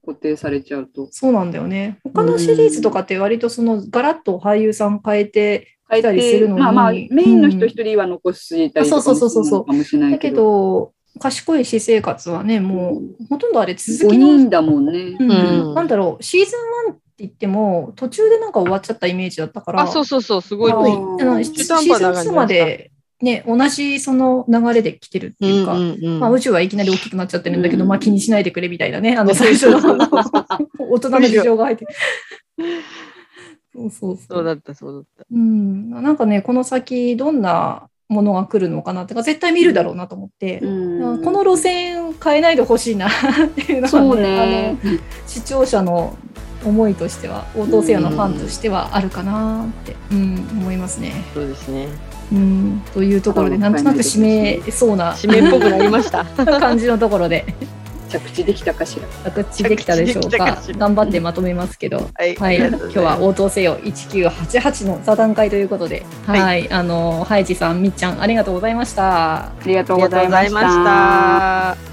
固定されちゃうと。そうなんだよね。他のシリーズとかって割とそのガラッと俳優さん変えて、変えたりするのにまあまあ、メインの人一人は残したりとかあそうそうそうそうもするのかもしれないだけけど。ど、賢い私生活はね、もうほとんどあれ続5きの、人だもんね。うんうんなんだろう、シーズン1って言っても、途中でなんか終わっちゃったイメージだったから、あ、そうそうそう、すごい。ああのシーズン2まで、ね、同じその流れで来てるっていうか、うんうんうんまあ、宇宙はいきなり大きくなっちゃってるんだけど、うんまあ気にしないでくれみたいなね、あの最初の <laughs> 大人の事情が入って。そうそうそ。そううだった、そうだった。うん、なんかね、この先どんなものが来るのかなってか、絶対見るだろうなと思って、うんこの路線変えないでほしいなっていうのは、そうねね。あの視聴者の思いとしては、応答せよのファンとしてはあるかなって、うん、思いますね。そうですね。うん、というところで、なんとなく締めそうな締めっぽくなりました。感じのところで、<laughs> 着地できたかしら。着地できたでしょうか頑張ってまとめますけど。はい。はい、今日は応答せよ1988の座談会ということで、は、はいいあのハイジさん、みっちゃん、ありがとうございました。ありがとうございました。